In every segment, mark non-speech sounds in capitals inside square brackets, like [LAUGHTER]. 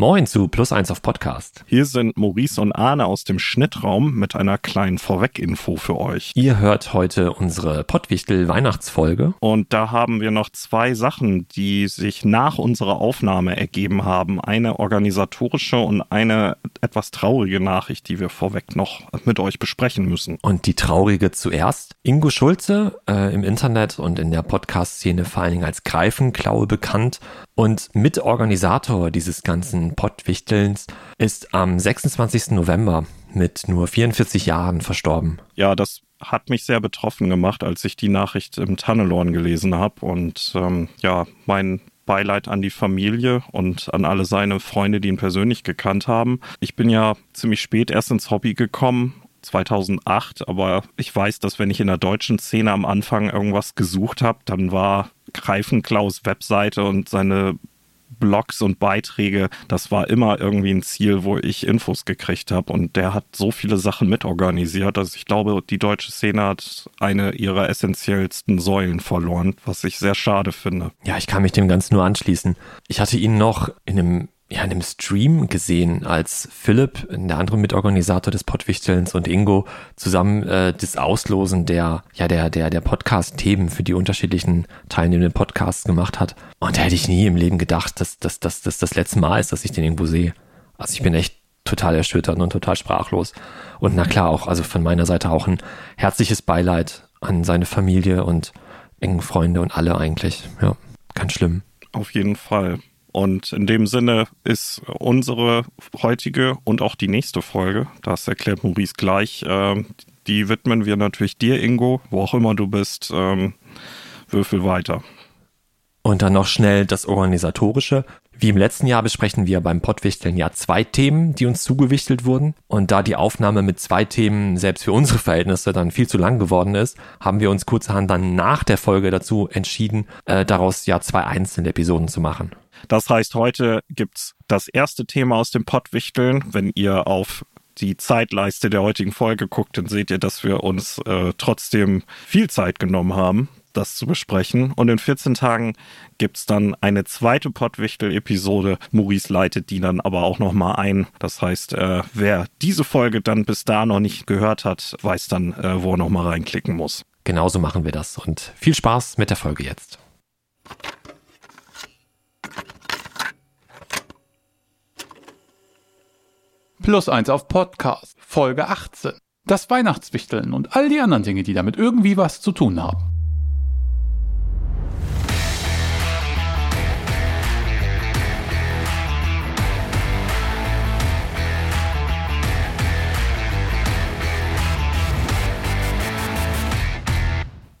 Moin zu Plus eins auf Podcast. Hier sind Maurice und Arne aus dem Schnittraum mit einer kleinen Vorweginfo für euch. Ihr hört heute unsere Pottwichtel Weihnachtsfolge. Und da haben wir noch zwei Sachen, die sich nach unserer Aufnahme ergeben haben. Eine organisatorische und eine etwas traurige Nachricht, die wir vorweg noch mit euch besprechen müssen. Und die traurige zuerst. Ingo Schulze, äh, im Internet und in der Podcast-Szene vor allen Dingen als Greifenklaue bekannt und Mitorganisator dieses ganzen Pottwichtelns, ist am 26. November mit nur 44 Jahren verstorben. Ja, das hat mich sehr betroffen gemacht, als ich die Nachricht im Tunnelorn gelesen habe. Und ähm, ja, mein Beileid an die Familie und an alle seine Freunde, die ihn persönlich gekannt haben. Ich bin ja ziemlich spät erst ins Hobby gekommen 2008, aber ich weiß, dass wenn ich in der deutschen Szene am Anfang irgendwas gesucht habe, dann war Greifenklaus Webseite und seine Blogs und Beiträge, das war immer irgendwie ein Ziel, wo ich Infos gekriegt habe. Und der hat so viele Sachen mitorganisiert. Also ich glaube, die deutsche Szene hat eine ihrer essentiellsten Säulen verloren, was ich sehr schade finde. Ja, ich kann mich dem Ganzen nur anschließen. Ich hatte ihn noch in einem ja, in einem Stream gesehen, als Philipp, der andere Mitorganisator des Pottwichtelns und Ingo zusammen äh, das Auslosen der, ja, der, der, der Podcast-Themen für die unterschiedlichen teilnehmenden Podcasts gemacht hat. Und da hätte ich nie im Leben gedacht, dass, dass, dass, dass das letzte Mal ist, dass ich den irgendwo sehe. Also ich bin echt total erschüttert und total sprachlos. Und na klar, auch, also von meiner Seite auch ein herzliches Beileid an seine Familie und engen Freunde und alle eigentlich. Ja, ganz schlimm. Auf jeden Fall. Und in dem Sinne ist unsere heutige und auch die nächste Folge, das erklärt Maurice gleich, äh, die widmen wir natürlich dir, Ingo, wo auch immer du bist. Ähm, würfel weiter. Und dann noch schnell das Organisatorische. Wie im letzten Jahr besprechen wir beim Pottwichteln ja zwei Themen, die uns zugewichtelt wurden. Und da die Aufnahme mit zwei Themen selbst für unsere Verhältnisse dann viel zu lang geworden ist, haben wir uns kurzerhand dann nach der Folge dazu entschieden, äh, daraus ja zwei einzelne Episoden zu machen. Das heißt, heute gibt's das erste Thema aus dem Pottwichteln. Wenn ihr auf die Zeitleiste der heutigen Folge guckt, dann seht ihr, dass wir uns äh, trotzdem viel Zeit genommen haben, das zu besprechen. Und in 14 Tagen gibt's dann eine zweite Pottwichtel-Episode. Maurice leitet die dann aber auch nochmal ein. Das heißt, äh, wer diese Folge dann bis da noch nicht gehört hat, weiß dann, äh, wo er nochmal reinklicken muss. Genauso machen wir das. Und viel Spaß mit der Folge jetzt. Plus eins auf Podcast, Folge 18. Das Weihnachtswichteln und all die anderen Dinge, die damit irgendwie was zu tun haben.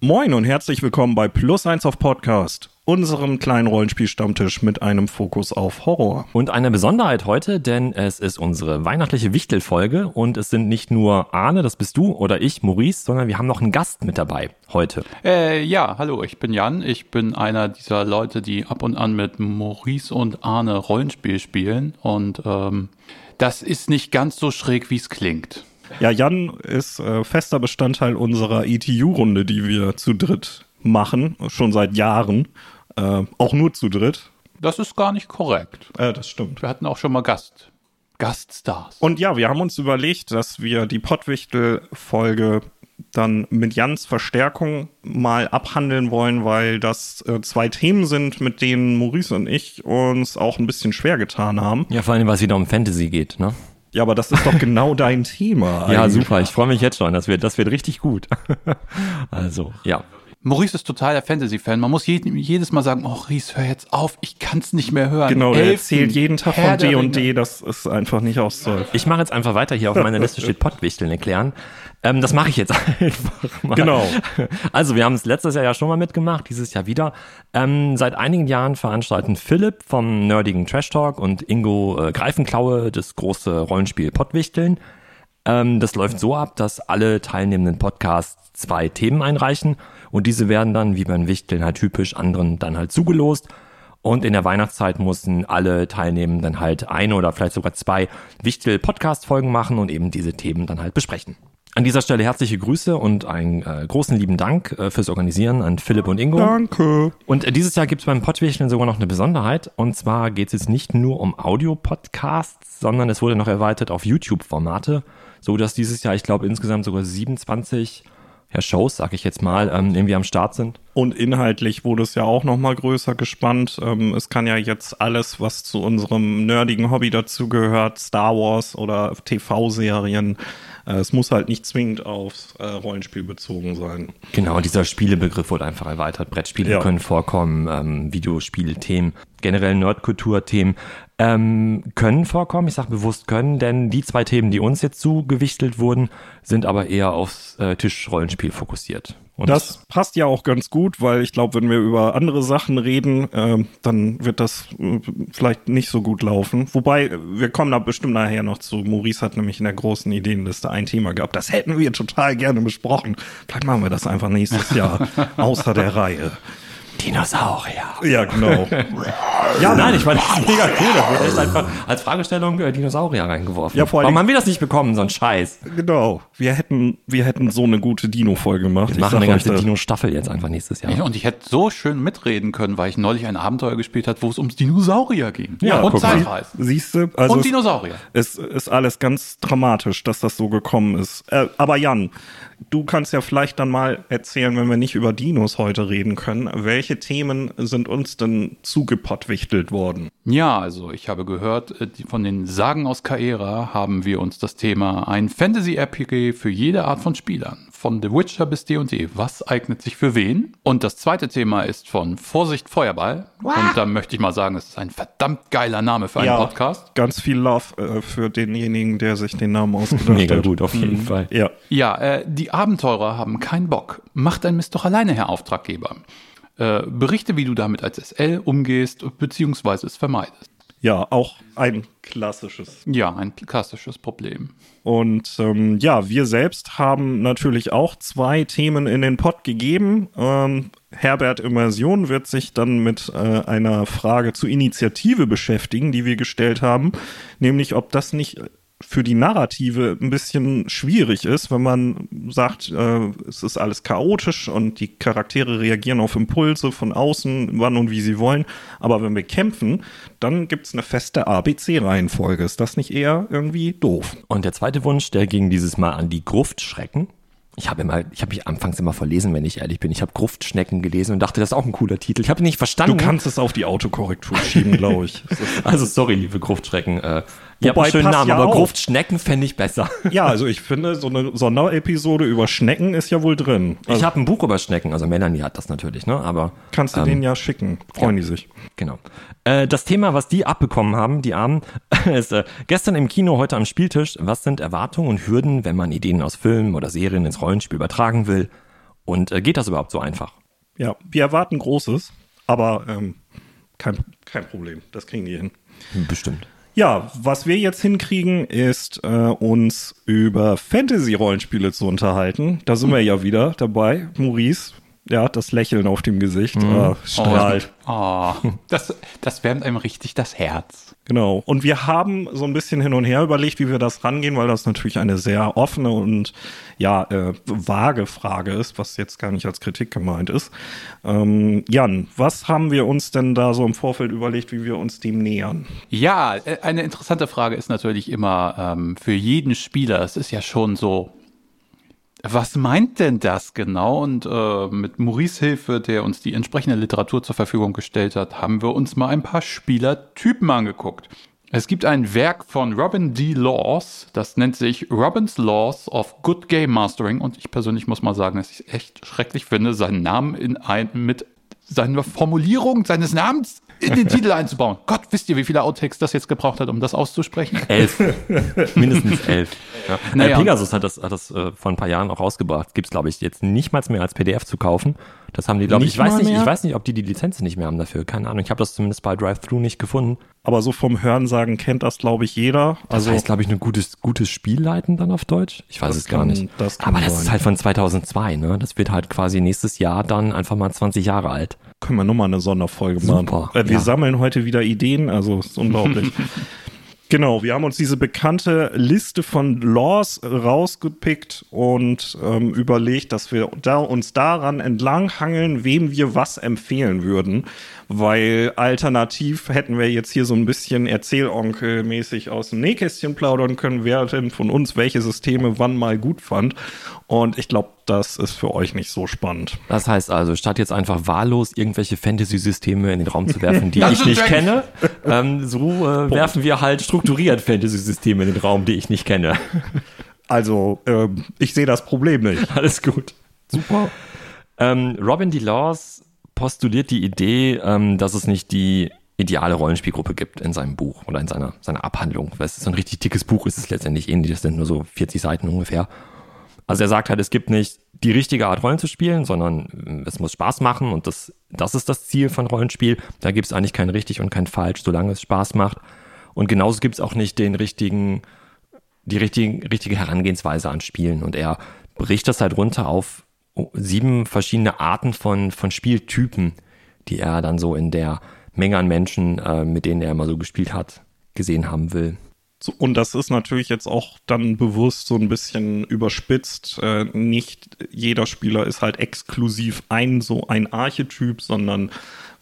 Moin und herzlich willkommen bei Plus eins auf Podcast, unserem kleinen Rollenspielstammtisch mit einem Fokus auf Horror. Und eine Besonderheit heute, denn es ist unsere weihnachtliche Wichtelfolge und es sind nicht nur Arne, das bist du, oder ich, Maurice, sondern wir haben noch einen Gast mit dabei heute. Äh, ja, hallo, ich bin Jan. Ich bin einer dieser Leute, die ab und an mit Maurice und Arne Rollenspiel spielen. Und ähm, das ist nicht ganz so schräg, wie es klingt. Ja, Jan ist äh, fester Bestandteil unserer ETU-Runde, die wir zu dritt machen, schon seit Jahren. Äh, auch nur zu dritt. Das ist gar nicht korrekt. Äh, das stimmt. Wir hatten auch schon mal Gast. Gaststars. Und ja, wir haben uns überlegt, dass wir die Pottwichtel-Folge dann mit Jans Verstärkung mal abhandeln wollen, weil das äh, zwei Themen sind, mit denen Maurice und ich uns auch ein bisschen schwer getan haben. Ja, vor allem, weil es wieder um Fantasy geht, ne? Ja, aber das ist doch genau dein Thema. [LAUGHS] Ja, super. Ich freue mich jetzt schon. Das wird, das wird richtig gut. [LAUGHS] also, ja. Maurice ist total der Fantasy-Fan. Man muss je, jedes Mal sagen, Ries, hör jetzt auf, ich kann es nicht mehr hören. Genau, der Elfen, erzählt jeden Tag Herr von D und. D, das ist einfach nicht auszuhalten. Ich mache jetzt einfach weiter. Hier auf meiner Liste steht Pottwichteln erklären. Ähm, das mache ich jetzt [LAUGHS] einfach mal. Genau. Also wir haben es letztes Jahr ja schon mal mitgemacht, dieses Jahr wieder. Ähm, seit einigen Jahren veranstalten Philipp vom nerdigen Trash Talk und Ingo äh, Greifenklaue das große Rollenspiel Pottwichteln. Ähm, das läuft so ab, dass alle teilnehmenden Podcasts zwei Themen einreichen und diese werden dann, wie beim Wichteln halt typisch, anderen dann halt zugelost. Und in der Weihnachtszeit mussten alle Teilnehmenden dann halt eine oder vielleicht sogar zwei Wichtel-Podcast-Folgen machen und eben diese Themen dann halt besprechen. An dieser Stelle herzliche Grüße und einen äh, großen lieben Dank äh, fürs Organisieren an Philipp und Ingo. Danke. Und äh, dieses Jahr gibt es beim Pottwichteln sogar noch eine Besonderheit. Und zwar geht es jetzt nicht nur um Audio-Podcasts, sondern es wurde noch erweitert auf YouTube-Formate, so dass dieses Jahr, ich glaube, insgesamt sogar 27 ja, Shows, sag ich jetzt mal, ähm, irgendwie am Start sind. Und inhaltlich wurde es ja auch noch mal größer gespannt. Ähm, es kann ja jetzt alles, was zu unserem nerdigen Hobby dazugehört, Star Wars oder TV-Serien, es muss halt nicht zwingend aufs äh, Rollenspiel bezogen sein. Genau, dieser Spielebegriff wurde einfach erweitert. Brettspiele Ja. können vorkommen, ähm, Videospielthemen, generell Nerdkulturthemen ähm, können vorkommen. Ich sage bewusst können, denn die zwei Themen, die uns jetzt zugewichtelt wurden, sind aber eher aufs äh, Tischrollenspiel fokussiert. Und Das passt ja auch ganz gut, weil ich glaube, wenn wir über andere Sachen reden, ähm, dann wird das äh, vielleicht nicht so gut laufen. Wobei, äh, wir kommen da bestimmt nachher noch zu. Maurice hat nämlich in der großen Ideenliste ein Thema gehabt. Das hätten wir total gerne besprochen. Vielleicht machen wir das einfach nächstes Jahr [LAUGHS] außer der Reihe. Dinosaurier. Ja, genau. [LAUGHS] Ja, nein, ich fand das mega cool. Da wurde echt einfach als Fragestellung äh, Dinosaurier reingeworfen. Ja, vor allem- Warum haben wir das nicht bekommen, so ein Scheiß? genau. Wir hätten, wir hätten so eine gute Dino-Folge gemacht. Wir machen eine ganze. Dino-Staffel jetzt einfach nächstes Jahr. Ja, und ich hätte so schön mitreden können, weil ich neulich ein Abenteuer gespielt habe, wo es ums Dinosaurier ging. Ja, und guck mal. Zeitreisen. Siehst du? Also und es- Dinosaurier. Es ist alles ganz dramatisch, dass das so gekommen ist. Äh, aber Jan, du kannst ja vielleicht dann mal erzählen, wenn wir nicht über Dinos heute reden können, welche Themen sind uns denn zugepottwichtelt worden? Ja, also ich habe gehört, äh, von den Sagen aus Kaera haben wir uns das Thema ein Fantasy-RPG für jede Art von Spielern. Von The Witcher bis D&D. Was eignet sich für wen? Und das zweite Thema ist von Vorsicht Feuerball. Und da möchte ich mal sagen, es ist ein verdammt geiler Name für einen Podcast. Ganz viel Love äh, für denjenigen, der sich den Namen ausgedacht [LAUGHS] Mega hat. gut, auf jeden Fall. Ja. Ja, äh, die Abenteurer haben keinen Bock. Mach dein Mist doch alleine, Herr Auftraggeber. Äh, berichte, wie du damit als SL umgehst, beziehungsweise es vermeidest. Ja, auch ein klassisches. Ja, ein klassisches Problem. Und ähm, ja, wir selbst haben natürlich auch zwei Themen in den Pott gegeben. Ähm, Herbert Immersion wird sich dann mit äh, einer Frage zur Initiative beschäftigen, die wir gestellt haben, nämlich ob das nicht für die Narrative ein bisschen schwierig ist, wenn man sagt, äh, es ist alles chaotisch und die Charaktere reagieren auf Impulse von außen, wann und wie sie wollen. Aber wenn wir kämpfen, dann gibt es eine feste ABC-Reihenfolge. Ist das nicht eher irgendwie doof? Und der zweite Wunsch, der ging dieses Mal an die Gruftschrecken. Ich habe immer, ich habe mich anfangs immer verlesen, wenn ich ehrlich bin. Ich habe Gruftschnecken gelesen und dachte, das ist auch ein cooler Titel. Ich habe ihn nicht Du verstanden. kannst es auf die Autokorrektur schieben, glaube ich. [LAUGHS] Also sorry, liebe Gruftschrecken. Äh, ihr habt einen schönen Namen, ja aber auch. Gruftschnecken fände ich besser. [LAUGHS] ja, also ich finde, so eine Sonderepisode über Schnecken ist ja wohl drin. Also ich habe ein Buch über Schnecken, also Melanie hat das natürlich, ne? Aber kannst du ähm, den ja schicken. Freuen die sich. Genau. Äh, das Thema, was die abbekommen haben, die Armen, [LAUGHS] ist äh, gestern im Kino, heute am Spieltisch. Was sind Erwartungen und Hürden, wenn man Ideen aus Filmen oder Serien ins Rollenspiel übertragen will? Und äh, geht das überhaupt so einfach? Ja, wir erwarten Großes, aber ähm, kein, kein Problem. Das kriegen die hin. Bestimmt. Ja, was wir jetzt hinkriegen, ist äh, uns über Fantasy-Rollenspiele zu unterhalten. Da sind wir ja wieder dabei. Maurice, ja, das Lächeln auf dem Gesicht äh, strahlt. Oh, das, das wärmt einem richtig das Herz. Genau. Und wir haben so ein bisschen hin und her überlegt, wie wir das rangehen, weil das natürlich eine sehr offene und ja, äh, vage Frage ist, was jetzt gar nicht als Kritik gemeint ist. Ähm, Jan, was haben wir uns denn da so im Vorfeld überlegt, wie wir uns dem nähern? Ja, äh, eine interessante Frage ist natürlich immer ähm, für jeden Spieler, es ist ja schon so, was meint denn das genau? Und äh, mit Maurice Hilfe, der uns die entsprechende Literatur zur Verfügung gestellt hat, haben wir uns mal ein paar Spielertypen angeguckt. Es gibt ein Werk von Robin D. Laws, das nennt sich Robin's Laws of Good Game Mastering. Und ich persönlich muss mal sagen, dass ich es echt schrecklich finde, seinen Namen in ein, mit seiner Formulierung seines Namens in den [LAUGHS] Titel einzubauen. Gott, wisst ihr, wie viele Outtakes das jetzt gebraucht hat, um das auszusprechen? Elf. [LAUGHS] Mindestens elf. Ja. Naja. Äh, Pegasus hat das, hat das äh, vor ein paar Jahren auch rausgebracht. Gibt's glaube ich, jetzt nicht mal mehr als PDF zu kaufen. Das haben die, glaube ich, ich weiß nicht, ich weiß nicht, ob die die Lizenz nicht mehr haben dafür. Keine Ahnung. Ich habe das zumindest bei Drive-Thru nicht gefunden. Aber so vom Hörensagen kennt das, glaube ich, jeder. Das Also heißt, glaube ich, ein gutes, gutes Spielleiten dann auf Deutsch. Ich weiß es gar kann- nicht. das Aber das sein. ist halt von 2002, ne? Das wird halt quasi nächstes Jahr dann einfach mal 20 Jahre alt. können wir nochmal eine Sonderfolge machen. Super, Äh, wir ja. sammeln heute wieder Ideen, also ist unglaublich. [LAUGHS] Genau, wir haben uns diese bekannte Liste von Laws rausgepickt und ähm, überlegt, dass wir da, uns daran entlanghangeln, wem wir was empfehlen würden. Weil alternativ hätten wir jetzt hier so ein bisschen Erzählonkel-mäßig aus dem Nähkästchen plaudern können, wer denn von uns welche Systeme wann mal gut fand. Und ich glaube, das ist für euch nicht so spannend. Das heißt also, statt jetzt einfach wahllos irgendwelche Fantasy-Systeme in den Raum zu werfen, die [LAUGHS] ich nicht kenne, ähm, so äh, werfen wir halt strukturiert Fantasy-Systeme in den Raum, die ich nicht kenne. [LAUGHS] Also, ähm, ich sehe das Problem nicht. Alles gut. Super. Ähm, Robin DeLaws postuliert die Idee, ähm, dass es nicht die ideale Rollenspielgruppe gibt in seinem Buch oder in seiner, seiner Abhandlung. Weil es ist ein richtig dickes Buch, ist es letztendlich ähnlich, das sind nur so 40 Seiten ungefähr. Also er sagt halt, es gibt nicht die richtige Art Rollen zu spielen, sondern es muss Spaß machen und das, das ist das Ziel von Rollenspiel. Da gibt es eigentlich kein richtig und kein falsch, solange es Spaß macht. Und genauso gibt es auch nicht den richtigen, die richtigen, richtige Herangehensweise an Spielen. Und er bricht das halt runter auf sieben verschiedene Arten von, von Spieltypen, die er dann so in der Menge an Menschen, äh, mit denen er immer so gespielt hat, gesehen haben will. So, und das ist natürlich jetzt auch dann bewusst so ein bisschen überspitzt. Äh, nicht jeder Spieler ist halt exklusiv ein so ein Archetyp, sondern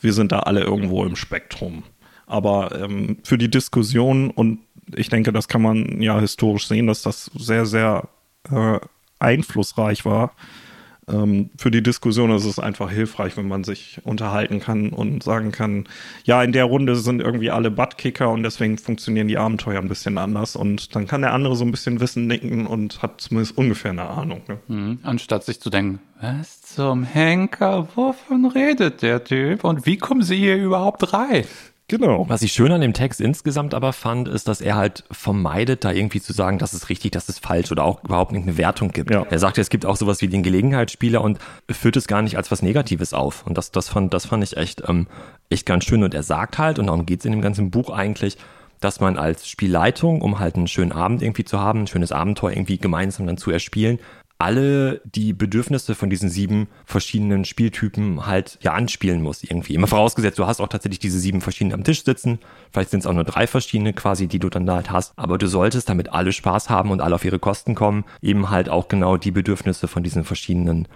wir sind da alle irgendwo im Spektrum. Aber ähm, für die Diskussion und ich denke, das kann man ja historisch sehen, dass das sehr, sehr äh, einflussreich war, ähm, für die Diskussion ist es einfach hilfreich, wenn man sich unterhalten kann und sagen kann, ja, in der Runde sind irgendwie alle Buttkicker und deswegen funktionieren die Abenteuer ein bisschen anders und dann kann der andere so ein bisschen Wissen nicken und hat zumindest ungefähr eine Ahnung. Ne? Mhm, anstatt sich zu denken, was zum Henker, wovon redet der Typ und wie kommen sie hier überhaupt rein? Genau. Was ich schön an dem Text insgesamt aber fand, ist, dass er halt vermeidet, da irgendwie zu sagen, das ist richtig, das ist falsch oder auch überhaupt nicht eine Wertung gibt. Ja. Er sagt, es gibt auch sowas wie den Gelegenheitsspieler und führt es gar nicht als was Negatives auf. Und das, das, fand, das fand ich echt, ähm, echt ganz schön. Und er sagt halt, und darum geht's in dem ganzen Buch eigentlich, dass man als Spielleitung, um halt einen schönen Abend irgendwie zu haben, ein schönes Abenteuer irgendwie gemeinsam dann zu erspielen, alle die Bedürfnisse von diesen sieben verschiedenen Spieltypen halt ja anspielen muss irgendwie. Immer vorausgesetzt, du hast auch tatsächlich diese sieben verschiedenen am Tisch sitzen. Vielleicht sind es auch nur drei verschiedene quasi, die du dann da halt hast. Aber du solltest, damit alle Spaß haben und alle auf ihre Kosten kommen, eben halt auch genau die Bedürfnisse von diesen verschiedenen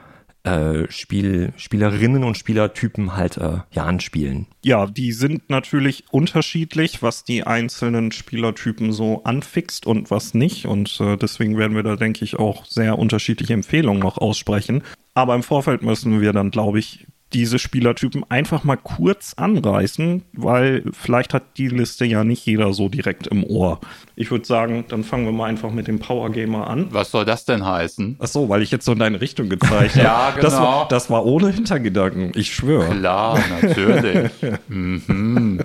äh, Spiel, Spielerinnen und Spielertypen halt äh, ja anspielen. Ja, die sind natürlich unterschiedlich, was die einzelnen Spielertypen so anfixt und was nicht. Und äh, deswegen werden wir da, denke ich, auch sehr unterschiedliche Empfehlungen noch aussprechen. Aber im Vorfeld müssen wir dann, glaube ich, diese Spielertypen einfach mal kurz anreißen, weil vielleicht hat die Liste ja nicht jeder so direkt im Ohr. Ich würde sagen, dann fangen wir mal einfach mit dem Power Gamer an. Was soll das denn heißen? Ach so, weil ich jetzt so in deine Richtung gezeigt habe. [LAUGHS] ja, genau. Das war, das war ohne Hintergedanken, ich schwöre. Klar, natürlich. [LAUGHS] mhm.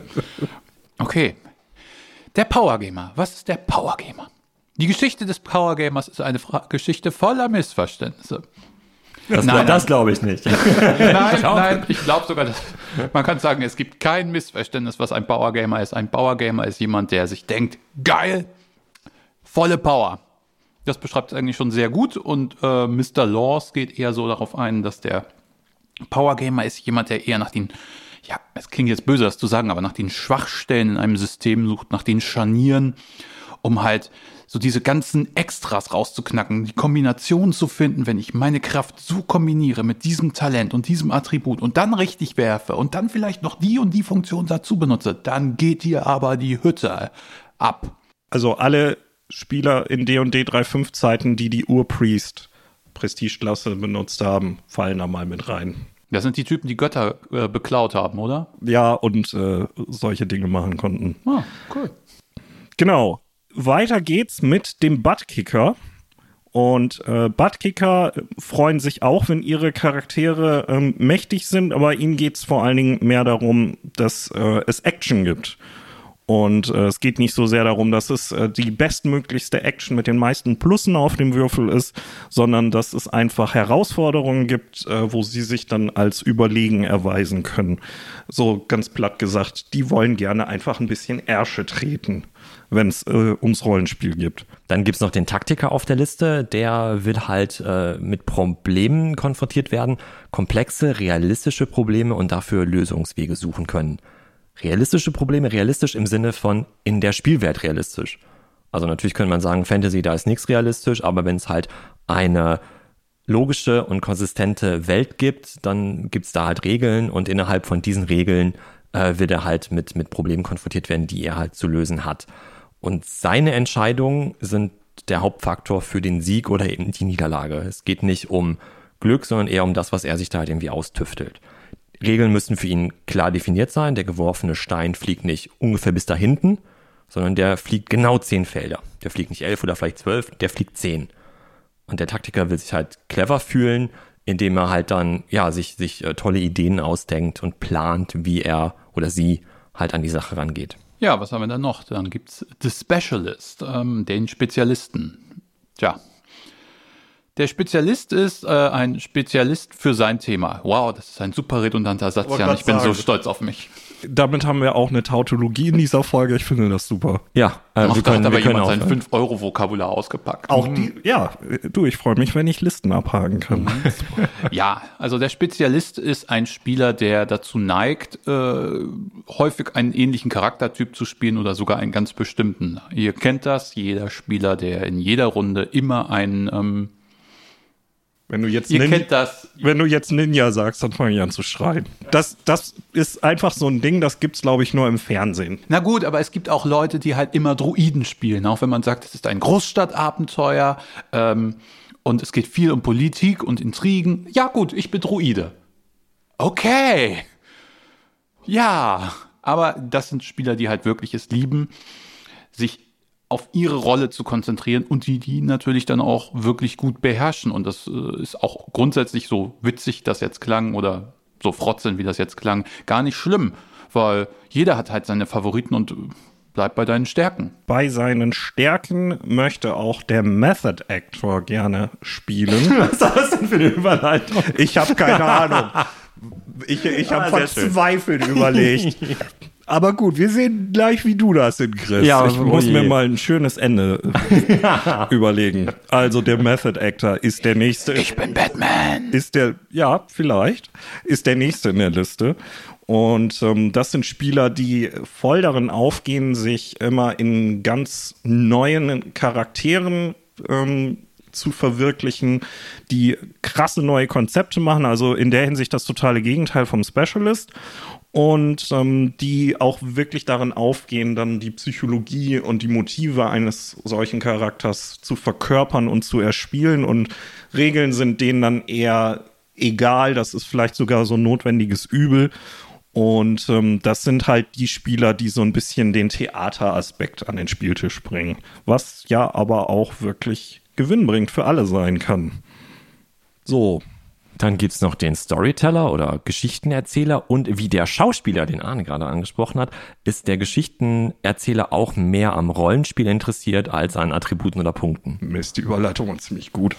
Okay. Der Power Gamer. Was ist der Power Gamer? Die Geschichte des Power Gamers ist eine Fra Geschichte voller Missverständnisse. Das, nein, das glaube ich nicht. nein, [LAUGHS] nein, ich glaube sogar, dass, man kann sagen, es gibt kein Missverständnis, was ein Powergamer ist. Ein Powergamer ist jemand, der sich denkt, geil, volle Power. Das beschreibt es eigentlich schon sehr gut und äh, Mr. Laws geht eher so darauf ein, dass der Powergamer ist jemand, der eher nach den, ja, es klingt jetzt böse, das zu sagen, aber nach den Schwachstellen in einem System sucht, nach den Scharnieren, um halt so diese ganzen Extras rauszuknacken, die Kombination zu finden, wenn ich meine Kraft so kombiniere mit diesem Talent und diesem Attribut und dann richtig werfe und dann vielleicht noch die und die Funktion dazu benutze, dann geht hier aber die Hütte ab. Also alle Spieler in D&D 3.5 Zeiten, die die Urpriest Prestigeklasse benutzt haben, fallen da mal mit rein. Das sind die Typen, die Götter äh, beklaut haben, oder? Ja, und äh, solche Dinge machen konnten. Ah, cool. Genau weiter geht's mit dem Buttkicker. Und äh, Buttkicker freuen sich auch, wenn ihre Charaktere ähm, mächtig sind, aber ihnen geht's vor allen Dingen mehr darum, dass äh, es Action gibt. Und äh, es geht nicht so sehr darum, dass es äh, die bestmöglichste Action mit den meisten Plussen auf dem Würfel ist, sondern dass es einfach Herausforderungen gibt, äh, wo sie sich dann als überlegen erweisen können. So ganz platt gesagt, die wollen gerne einfach ein bisschen Ärsche treten wenn es äh, ums Rollenspiel gibt. Dann gibt's noch den Taktiker auf der Liste, der will halt äh, mit Problemen konfrontiert werden, komplexe, realistische Probleme und dafür Lösungswege suchen können. realistische Probleme, realistisch im Sinne von in der Spielwelt realistisch. Also natürlich könnte man sagen, Fantasy, da ist nichts realistisch, aber wenn es halt eine logische und konsistente Welt gibt, dann gibt es da halt Regeln und innerhalb von diesen Regeln äh, wird er halt mit, mit Problemen konfrontiert werden, die er halt zu lösen hat. Und seine Entscheidungen sind der Hauptfaktor für den Sieg oder eben die Niederlage. Es geht nicht um Glück, sondern eher um das, was er sich da halt irgendwie austüftelt. Regeln müssen für ihn klar definiert sein. Der geworfene Stein fliegt nicht ungefähr bis da hinten, sondern der fliegt genau zehn Felder. Der fliegt nicht elf oder vielleicht zwölf, der fliegt zehn. Und der Taktiker will sich halt clever fühlen, indem er halt dann, ja, sich, sich äh, tolle Ideen ausdenkt und plant, wie er oder sie halt an die Sache rangeht. Ja, was haben wir dann noch? Dann gibt's The Specialist, ähm, den Spezialisten. Tja, der Spezialist ist äh, ein Spezialist für sein Thema. Wow, das ist ein super redundanter Satz, Jan. Ich bin sagen. so stolz auf mich. Damit haben wir auch eine Tautologie in dieser Folge. Ich finde das super. Ja, äh, Ach, wir können, da hat aber jemand sein 5-Euro-Vokabular ausgepackt. Auch die, ja, du, ich freue mich, wenn ich Listen abhaken kann. Mhm. [LAUGHS] ja, also der Spezialist ist ein Spieler, der dazu neigt, äh, häufig einen ähnlichen Charaktertyp zu spielen oder sogar einen ganz bestimmten. Ihr kennt das, jeder Spieler, der in jeder Runde immer einen ähm, wenn du jetzt Ihr Nin kennt das. Wenn du jetzt Ninja sagst, dann fange ich an zu schreien. Das, das ist einfach so ein Ding, das gibt's glaube ich nur im Fernsehen. Na gut, aber es gibt auch Leute, die halt immer Druiden spielen, auch wenn man sagt, es ist ein Großstadtabenteuer ähm, und es geht viel um Politik und Intrigen. Ja gut, ich bin Druide. Okay. Ja, aber das sind Spieler, die halt wirklich es lieben, sich auf ihre Rolle zu konzentrieren und die die natürlich dann auch wirklich gut beherrschen. Und das äh, ist auch grundsätzlich so witzig, das jetzt klang oder so frotzeln, wie das jetzt klang, gar nicht schlimm, weil jeder hat halt seine Favoriten und bleibt bei deinen Stärken. Bei seinen Stärken möchte auch der Method Actor gerne spielen. [LAUGHS] Was war das denn für eine Überleitung? Ich habe keine Ahnung. [LAUGHS] Ich, ich habe ah, verzweifelt überlegt. [LAUGHS] Aber gut, wir sehen gleich, wie du das hinkriegst. Ja, ich muss mir mal ein schönes Ende [LAUGHS] überlegen. Also der Method Actor ist der nächste. Ich bin Batman. Ist der, ja, vielleicht, ist der nächste in der Liste. Und ähm, das sind Spieler, die voll darin aufgehen, sich immer in ganz neuen Charakteren ähm, zu verwirklichen, die krasse neue Konzepte machen. Also in der Hinsicht das totale Gegenteil vom Specialist und ähm, die auch wirklich darin aufgehen, dann die Psychologie und die Motive eines solchen Charakters zu verkörpern und zu erspielen. Und Regeln sind denen dann eher egal, das ist vielleicht sogar so ein notwendiges Übel. Und ähm, das sind halt die Spieler, die so ein bisschen den Theateraspekt an den Spieltisch bringen. Was ja aber auch wirklich Gewinn bringt für alle sein kann. So, dann gibt's noch den Storyteller oder Geschichtenerzähler und wie der Schauspieler, den Arne gerade angesprochen hat, ist der Geschichtenerzähler auch mehr am Rollenspiel interessiert als an Attributen oder Punkten. Mist, die Überleitung war ziemlich gut.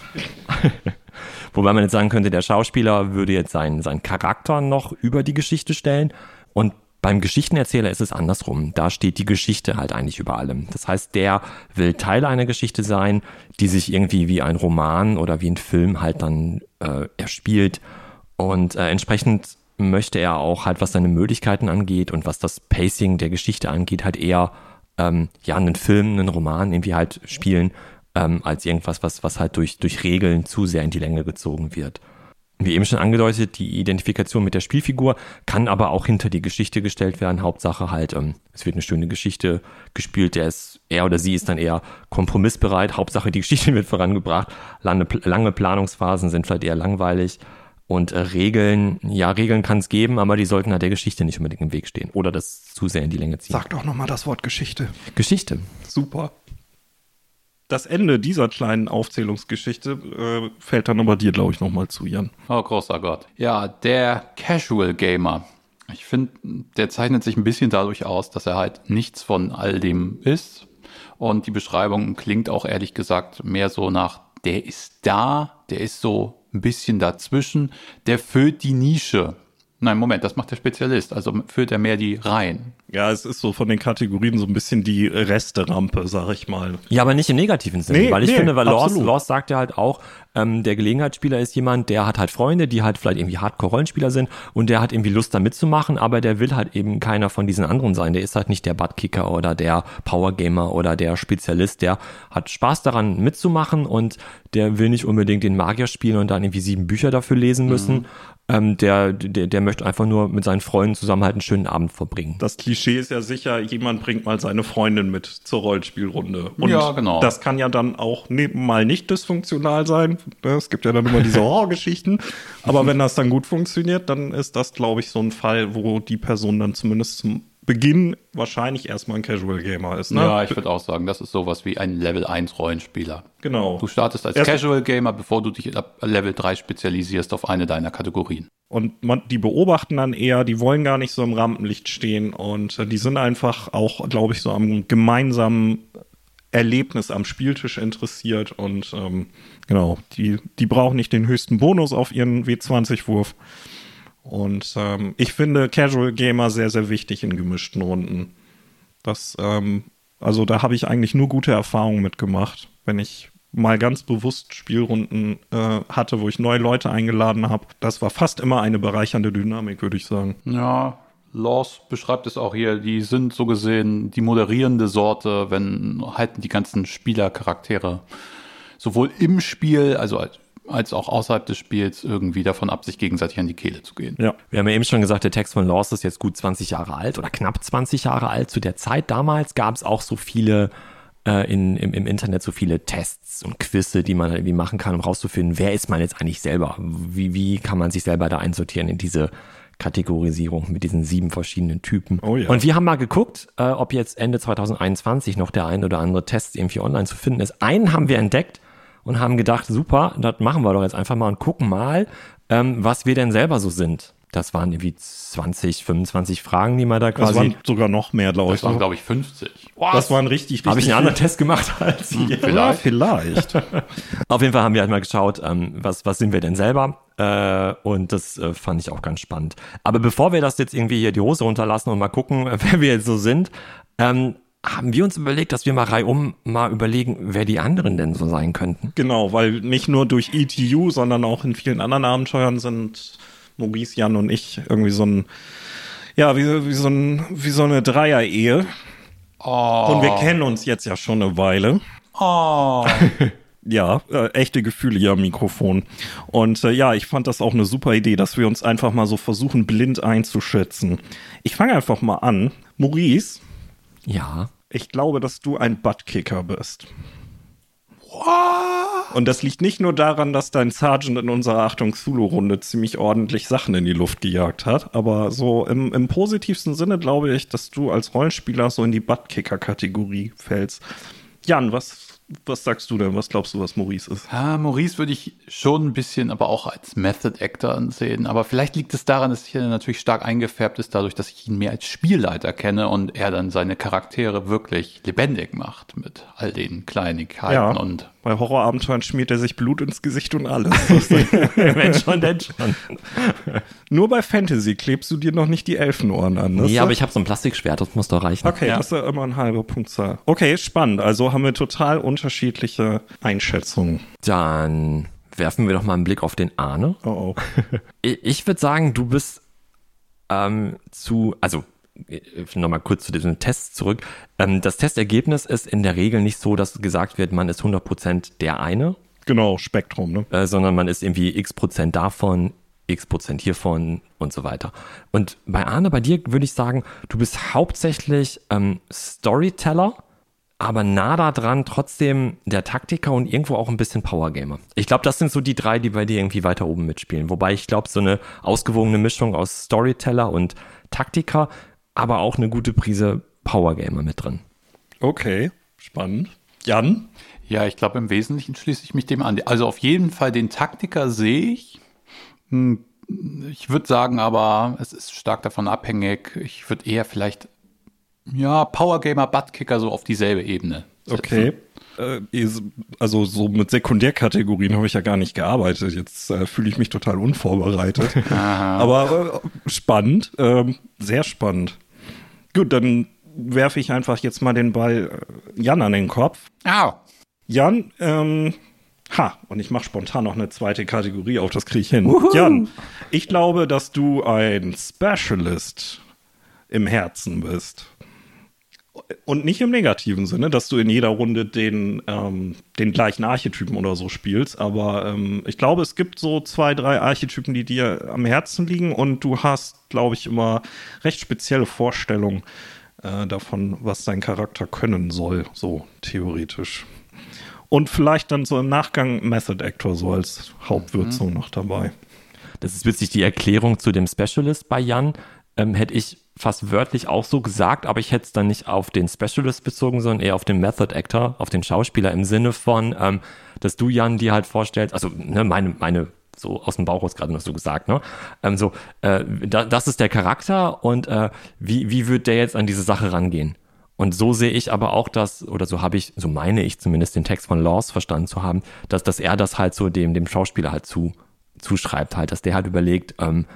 [LAUGHS] Wobei man jetzt sagen könnte, der Schauspieler würde jetzt seinen, seinen Charakter noch über die Geschichte stellen und beim Geschichtenerzähler ist es andersrum. Da steht die Geschichte halt eigentlich über allem. Das heißt, der will Teil einer Geschichte sein, die sich irgendwie wie ein Roman oder wie ein Film halt dann äh, erspielt. Und äh, entsprechend möchte er auch halt, was seine Möglichkeiten angeht und was das Pacing der Geschichte angeht, halt eher ähm, ja einen Film, einen Roman irgendwie halt spielen, ähm, als irgendwas, was, was halt durch, durch Regeln zu sehr in die Länge gezogen wird wie eben schon angedeutet, die Identifikation mit der Spielfigur kann aber auch hinter die Geschichte gestellt werden. Hauptsache halt, ähm, es wird eine schöne Geschichte gespielt, der ist, er oder sie ist dann eher kompromissbereit. Hauptsache die Geschichte [LAUGHS] wird vorangebracht. Lange, lange Planungsphasen sind vielleicht eher langweilig. Und äh, Regeln, ja, Regeln kann es geben, aber die sollten halt der Geschichte nicht unbedingt im Weg stehen oder das zu sehr in die Länge ziehen. Sag doch nochmal das Wort Geschichte. Geschichte. Super das Ende dieser kleinen Aufzählungsgeschichte äh, fällt dann aber dir, glaube ich, nochmal zu, Jan. Oh, großer Gott. Ja, der Casual Gamer. Ich finde, der zeichnet sich ein bisschen dadurch aus, dass er halt nichts von all dem ist. Und die Beschreibung klingt auch ehrlich gesagt mehr so nach, der ist da, der ist so ein bisschen dazwischen, der füllt die Nische. Nein, Moment, das macht der Spezialist. Also führt er mehr die Reihen. Ja, es ist so von den Kategorien so ein bisschen die Resterampe, sag ich mal. Ja, aber nicht im negativen Sinne, nee, weil ich nee, finde, weil Lost, sagt ja halt auch, Ähm, der Gelegenheitsspieler ist jemand, der hat halt Freunde, die halt vielleicht irgendwie Hardcore-Rollenspieler sind und der hat irgendwie Lust da mitzumachen, aber der will halt eben keiner von diesen anderen sein. Der ist halt nicht der Buttkicker oder der Powergamer oder der Spezialist. Der hat Spaß daran mitzumachen und der will nicht unbedingt den Magier spielen und dann irgendwie sieben Bücher dafür lesen müssen. Mhm. Ähm, der, der, der möchte einfach nur mit seinen Freunden zusammen halt einen schönen Abend verbringen. Das Klischee ist ja sicher, jemand bringt mal seine Freundin mit zur Rollenspielrunde. Und ja, genau. das kann ja dann auch mal nicht dysfunktional sein. Es gibt ja dann immer diese [LAUGHS] Horrorgeschichten. Aber wenn das dann gut funktioniert, dann ist das, glaube ich, so ein Fall, wo die Person dann zumindest zum Beginn wahrscheinlich erstmal ein Casual Gamer ist. Ne? Ja, ich würde auch sagen, das ist sowas wie ein Level 1 Rollenspieler. Genau. Du startest als Erst Casual Gamer, bevor du dich ab Level 3 spezialisierst auf eine deiner Kategorien. Und man, die beobachten dann eher, die wollen gar nicht so im Rampenlicht stehen und äh, die sind einfach auch, glaube ich, so am gemeinsamen Erlebnis am Spieltisch interessiert und ähm, genau, die, die brauchen nicht den höchsten Bonus auf ihren W20-Wurf. Und ähm, ich finde Casual Gamer sehr, sehr wichtig in gemischten Runden. Das, ähm, also da habe ich eigentlich nur gute Erfahrungen mitgemacht, wenn ich mal ganz bewusst Spielrunden äh, hatte, wo ich neue Leute eingeladen habe. Das war fast immer eine bereichernde Dynamik, würde ich sagen. Ja, Laws beschreibt es auch hier, die sind so gesehen die moderierende Sorte, wenn halten die ganzen Spielercharaktere sowohl im Spiel, also als auch außerhalb des Spiels irgendwie davon ab, sich gegenseitig an die Kehle zu gehen. Ja. Wir haben ja eben schon gesagt, der Text von Laws ist jetzt gut 20 Jahre alt oder knapp 20 Jahre alt. Zu der Zeit damals gab es auch so viele äh, in, im, im Internet so viele Tests und Quizze, die man irgendwie machen kann, um rauszufinden, wer ist man jetzt eigentlich selber? Wie, wie kann man sich selber da einsortieren in diese Kategorisierung mit diesen sieben verschiedenen Typen. Oh ja. Und wir haben mal geguckt, äh, ob jetzt Ende 2021 noch der ein oder andere Test irgendwie online zu finden ist. Einen haben wir entdeckt, und haben gedacht, super, das machen wir doch jetzt einfach mal und gucken mal, ähm, was wir denn selber so sind. Das waren irgendwie 20, 25 Fragen, die man da quasi. Das waren sogar noch mehr, glaube ich. Das waren, glaube ich, 50. Wow. Das waren richtig, richtig. Habe ich einen anderen Test gemacht als hm, hier? Vielleicht. vielleicht. [LAUGHS] Auf jeden Fall haben wir halt mal geschaut, ähm, was, was sind wir denn selber? Äh, und das äh, fand ich auch ganz spannend. Aber bevor wir das jetzt irgendwie hier die Hose runterlassen und mal gucken, [LAUGHS] wer wir jetzt so sind, ähm, haben wir uns überlegt, dass wir mal reihum mal überlegen, wer die anderen denn so sein könnten. Genau, weil nicht nur durch ETU, sondern auch in vielen anderen Abenteuern sind Maurice, Jan und ich irgendwie so ein, ja, wie, wie, so, ein, wie so eine Dreier-Ehe. Oh. Und wir kennen uns jetzt ja schon eine Weile. Oh. [LAUGHS] ja, äh, echte Gefühle hier am Mikrofon. Und äh, ja, ich fand das auch eine super Idee, dass wir uns einfach mal so versuchen, blind einzuschätzen. Ich fange einfach mal an. Maurice, ja. Ich glaube, dass du ein Buttkicker bist. What? Und das liegt nicht nur daran, dass dein Sergeant in unserer Achtung Zulu-Runde ziemlich ordentlich Sachen in die Luft gejagt hat, aber so im, im positivsten Sinne glaube ich, dass du als Rollenspieler so in die Buttkicker-Kategorie fällst. Jan, was was sagst du denn? Was glaubst du, was Maurice ist? Ja, Maurice würde ich schon ein bisschen, aber auch als Method Actor ansehen. Aber vielleicht liegt es daran, dass er natürlich stark eingefärbt ist, dadurch, dass ich ihn mehr als Spielleiter kenne und er dann seine Charaktere wirklich lebendig macht mit all den Kleinigkeiten ja. und bei Horrorabenteuern schmiert er sich Blut ins Gesicht und alles. Wenn schon, denn schon. Nur bei Fantasy klebst du dir noch nicht die Elfenohren an. Nee, ja, aber ich habe so ein Plastikschwert, das muss doch reichen. Okay, ja. das ist ja immer ein halber Punktzahl. Okay, spannend. Also haben wir total unterschiedliche Einschätzungen. Dann werfen wir doch mal einen Blick auf den Arne. Oh oh. [LAUGHS] Ich würde sagen, du bist ähm, zu, also nochmal kurz zu diesem Test zurück. Ähm, das Testergebnis ist in der Regel nicht so, dass gesagt wird, man ist 100% der eine. Genau, Spektrum, ne? Äh, sondern man ist irgendwie x Prozent davon, x Prozent hiervon und so weiter. Und bei Arne, bei dir würde ich sagen, du bist hauptsächlich ähm, Storyteller, aber nah da dran trotzdem der Taktiker und irgendwo auch ein bisschen Powergamer. Ich glaube, das sind so die drei, die bei dir irgendwie weiter oben mitspielen. Wobei ich glaube, so eine ausgewogene Mischung aus Storyteller und Taktiker aber auch eine gute Prise Power Gamer mit drin. Okay, spannend. Jan? Ja, ich glaube, im Wesentlichen schließe ich mich dem an. Also auf jeden Fall den Taktiker sehe ich. Hm, ich würde sagen, aber es ist stark davon abhängig. Ich würde eher vielleicht, ja, Power Gamer, Buttkicker so auf dieselbe Ebene. Setzen. Okay. Äh, also so mit Sekundärkategorien habe ich ja gar nicht gearbeitet. Jetzt äh, fühle ich mich total unvorbereitet. [LAUGHS] Aber äh, spannend, ähm, sehr spannend. Gut, dann werfe ich einfach jetzt mal den Ball äh, Jan an den Kopf. Au. Jan, ähm, Ha, und ich mache spontan noch eine zweite Kategorie auf, das kriege ich hin. Uhu. Jan, ich glaube, dass du ein Specialist im Herzen bist. Und nicht im negativen Sinne, dass du in jeder Runde den, ähm, den gleichen Archetypen oder so spielst. Aber ähm, ich glaube, es gibt so zwei, drei Archetypen, die dir am Herzen liegen. Und du hast, glaube ich, immer recht spezielle Vorstellungen äh, davon, was dein Charakter können soll, so theoretisch. Und vielleicht dann so im Nachgang Method Actor so als Hauptwürzung mhm. noch dabei. Das ist witzig, die Erklärung zu dem Specialist bei Jan ähm, hätte ich fast wörtlich auch so gesagt, aber ich hätte es dann nicht auf den Specialist bezogen, sondern eher auf den Method Actor, auf den Schauspieler im Sinne von, ähm, dass du Jan dir halt vorstellst, also ne, meine, meine so aus dem Bauch raus gerade noch so gesagt, ne? Ähm, so, äh, da, das ist der Charakter und äh, wie, wie wird der jetzt an diese Sache rangehen? Und so sehe ich aber auch das, oder so habe ich, so meine ich zumindest den Text von Laws verstanden zu haben, dass, dass er das halt so dem, dem Schauspieler halt zu, zuschreibt halt, dass der halt überlegt, ähm,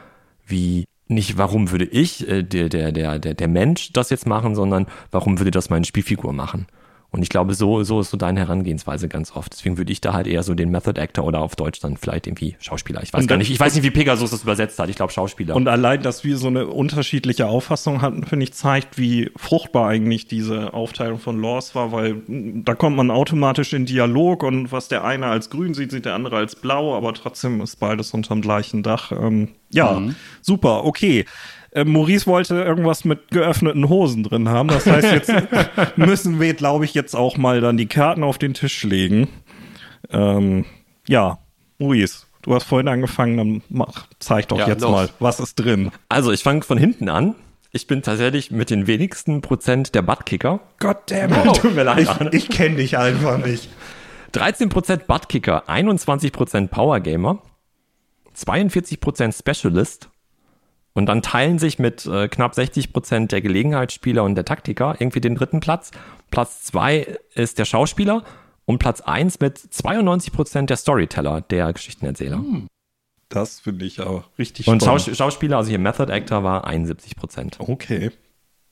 wie, nicht warum würde ich, äh, der, der, der, der, Mensch das jetzt machen, sondern warum würde das meine Spielfigur machen? Und ich glaube, so, so ist so deine Herangehensweise ganz oft. Deswegen würde ich da halt eher so den Method Actor oder auf Deutsch dann vielleicht irgendwie Schauspieler. Ich weiß und gar nicht, ich weiß nicht, wie Pegasus das übersetzt hat. Ich glaube Schauspieler. Und allein, dass wir so eine unterschiedliche Auffassung hatten, finde ich, zeigt, wie fruchtbar eigentlich diese Aufteilung von Laws war, weil hm, da kommt man automatisch in Dialog und was der eine als grün sieht, sieht der andere als blau, aber trotzdem ist beides unterm gleichen Dach. Ähm, ja, mhm. super, okay. Äh, Maurice wollte irgendwas mit geöffneten Hosen drin haben. Das heißt, jetzt [LAUGHS] müssen wir, glaube ich, jetzt auch mal dann die Karten auf den Tisch legen. Ähm, ja, Maurice, du hast vorhin angefangen, dann mach, zeig doch ja, jetzt los. mal, was ist drin. Also, ich fange von hinten an. Ich bin tatsächlich mit den wenigsten Prozent der Buttkicker. Goddammit. Oh, tut mir leid. Ich, ich kenne dich einfach nicht. 13% Buttkicker, 21% Powergamer, 42% Specialist, und dann teilen sich mit äh, knapp 60 Prozent der Gelegenheitsspieler und der Taktiker irgendwie den dritten Platz. Platz zwei ist der Schauspieler und Platz eins mit 92 Prozent der Storyteller, der Geschichtenerzähler. Hm. Das finde ich auch richtig Und Schaus Schauspieler, also hier Method Actor, war 71 Prozent. Okay.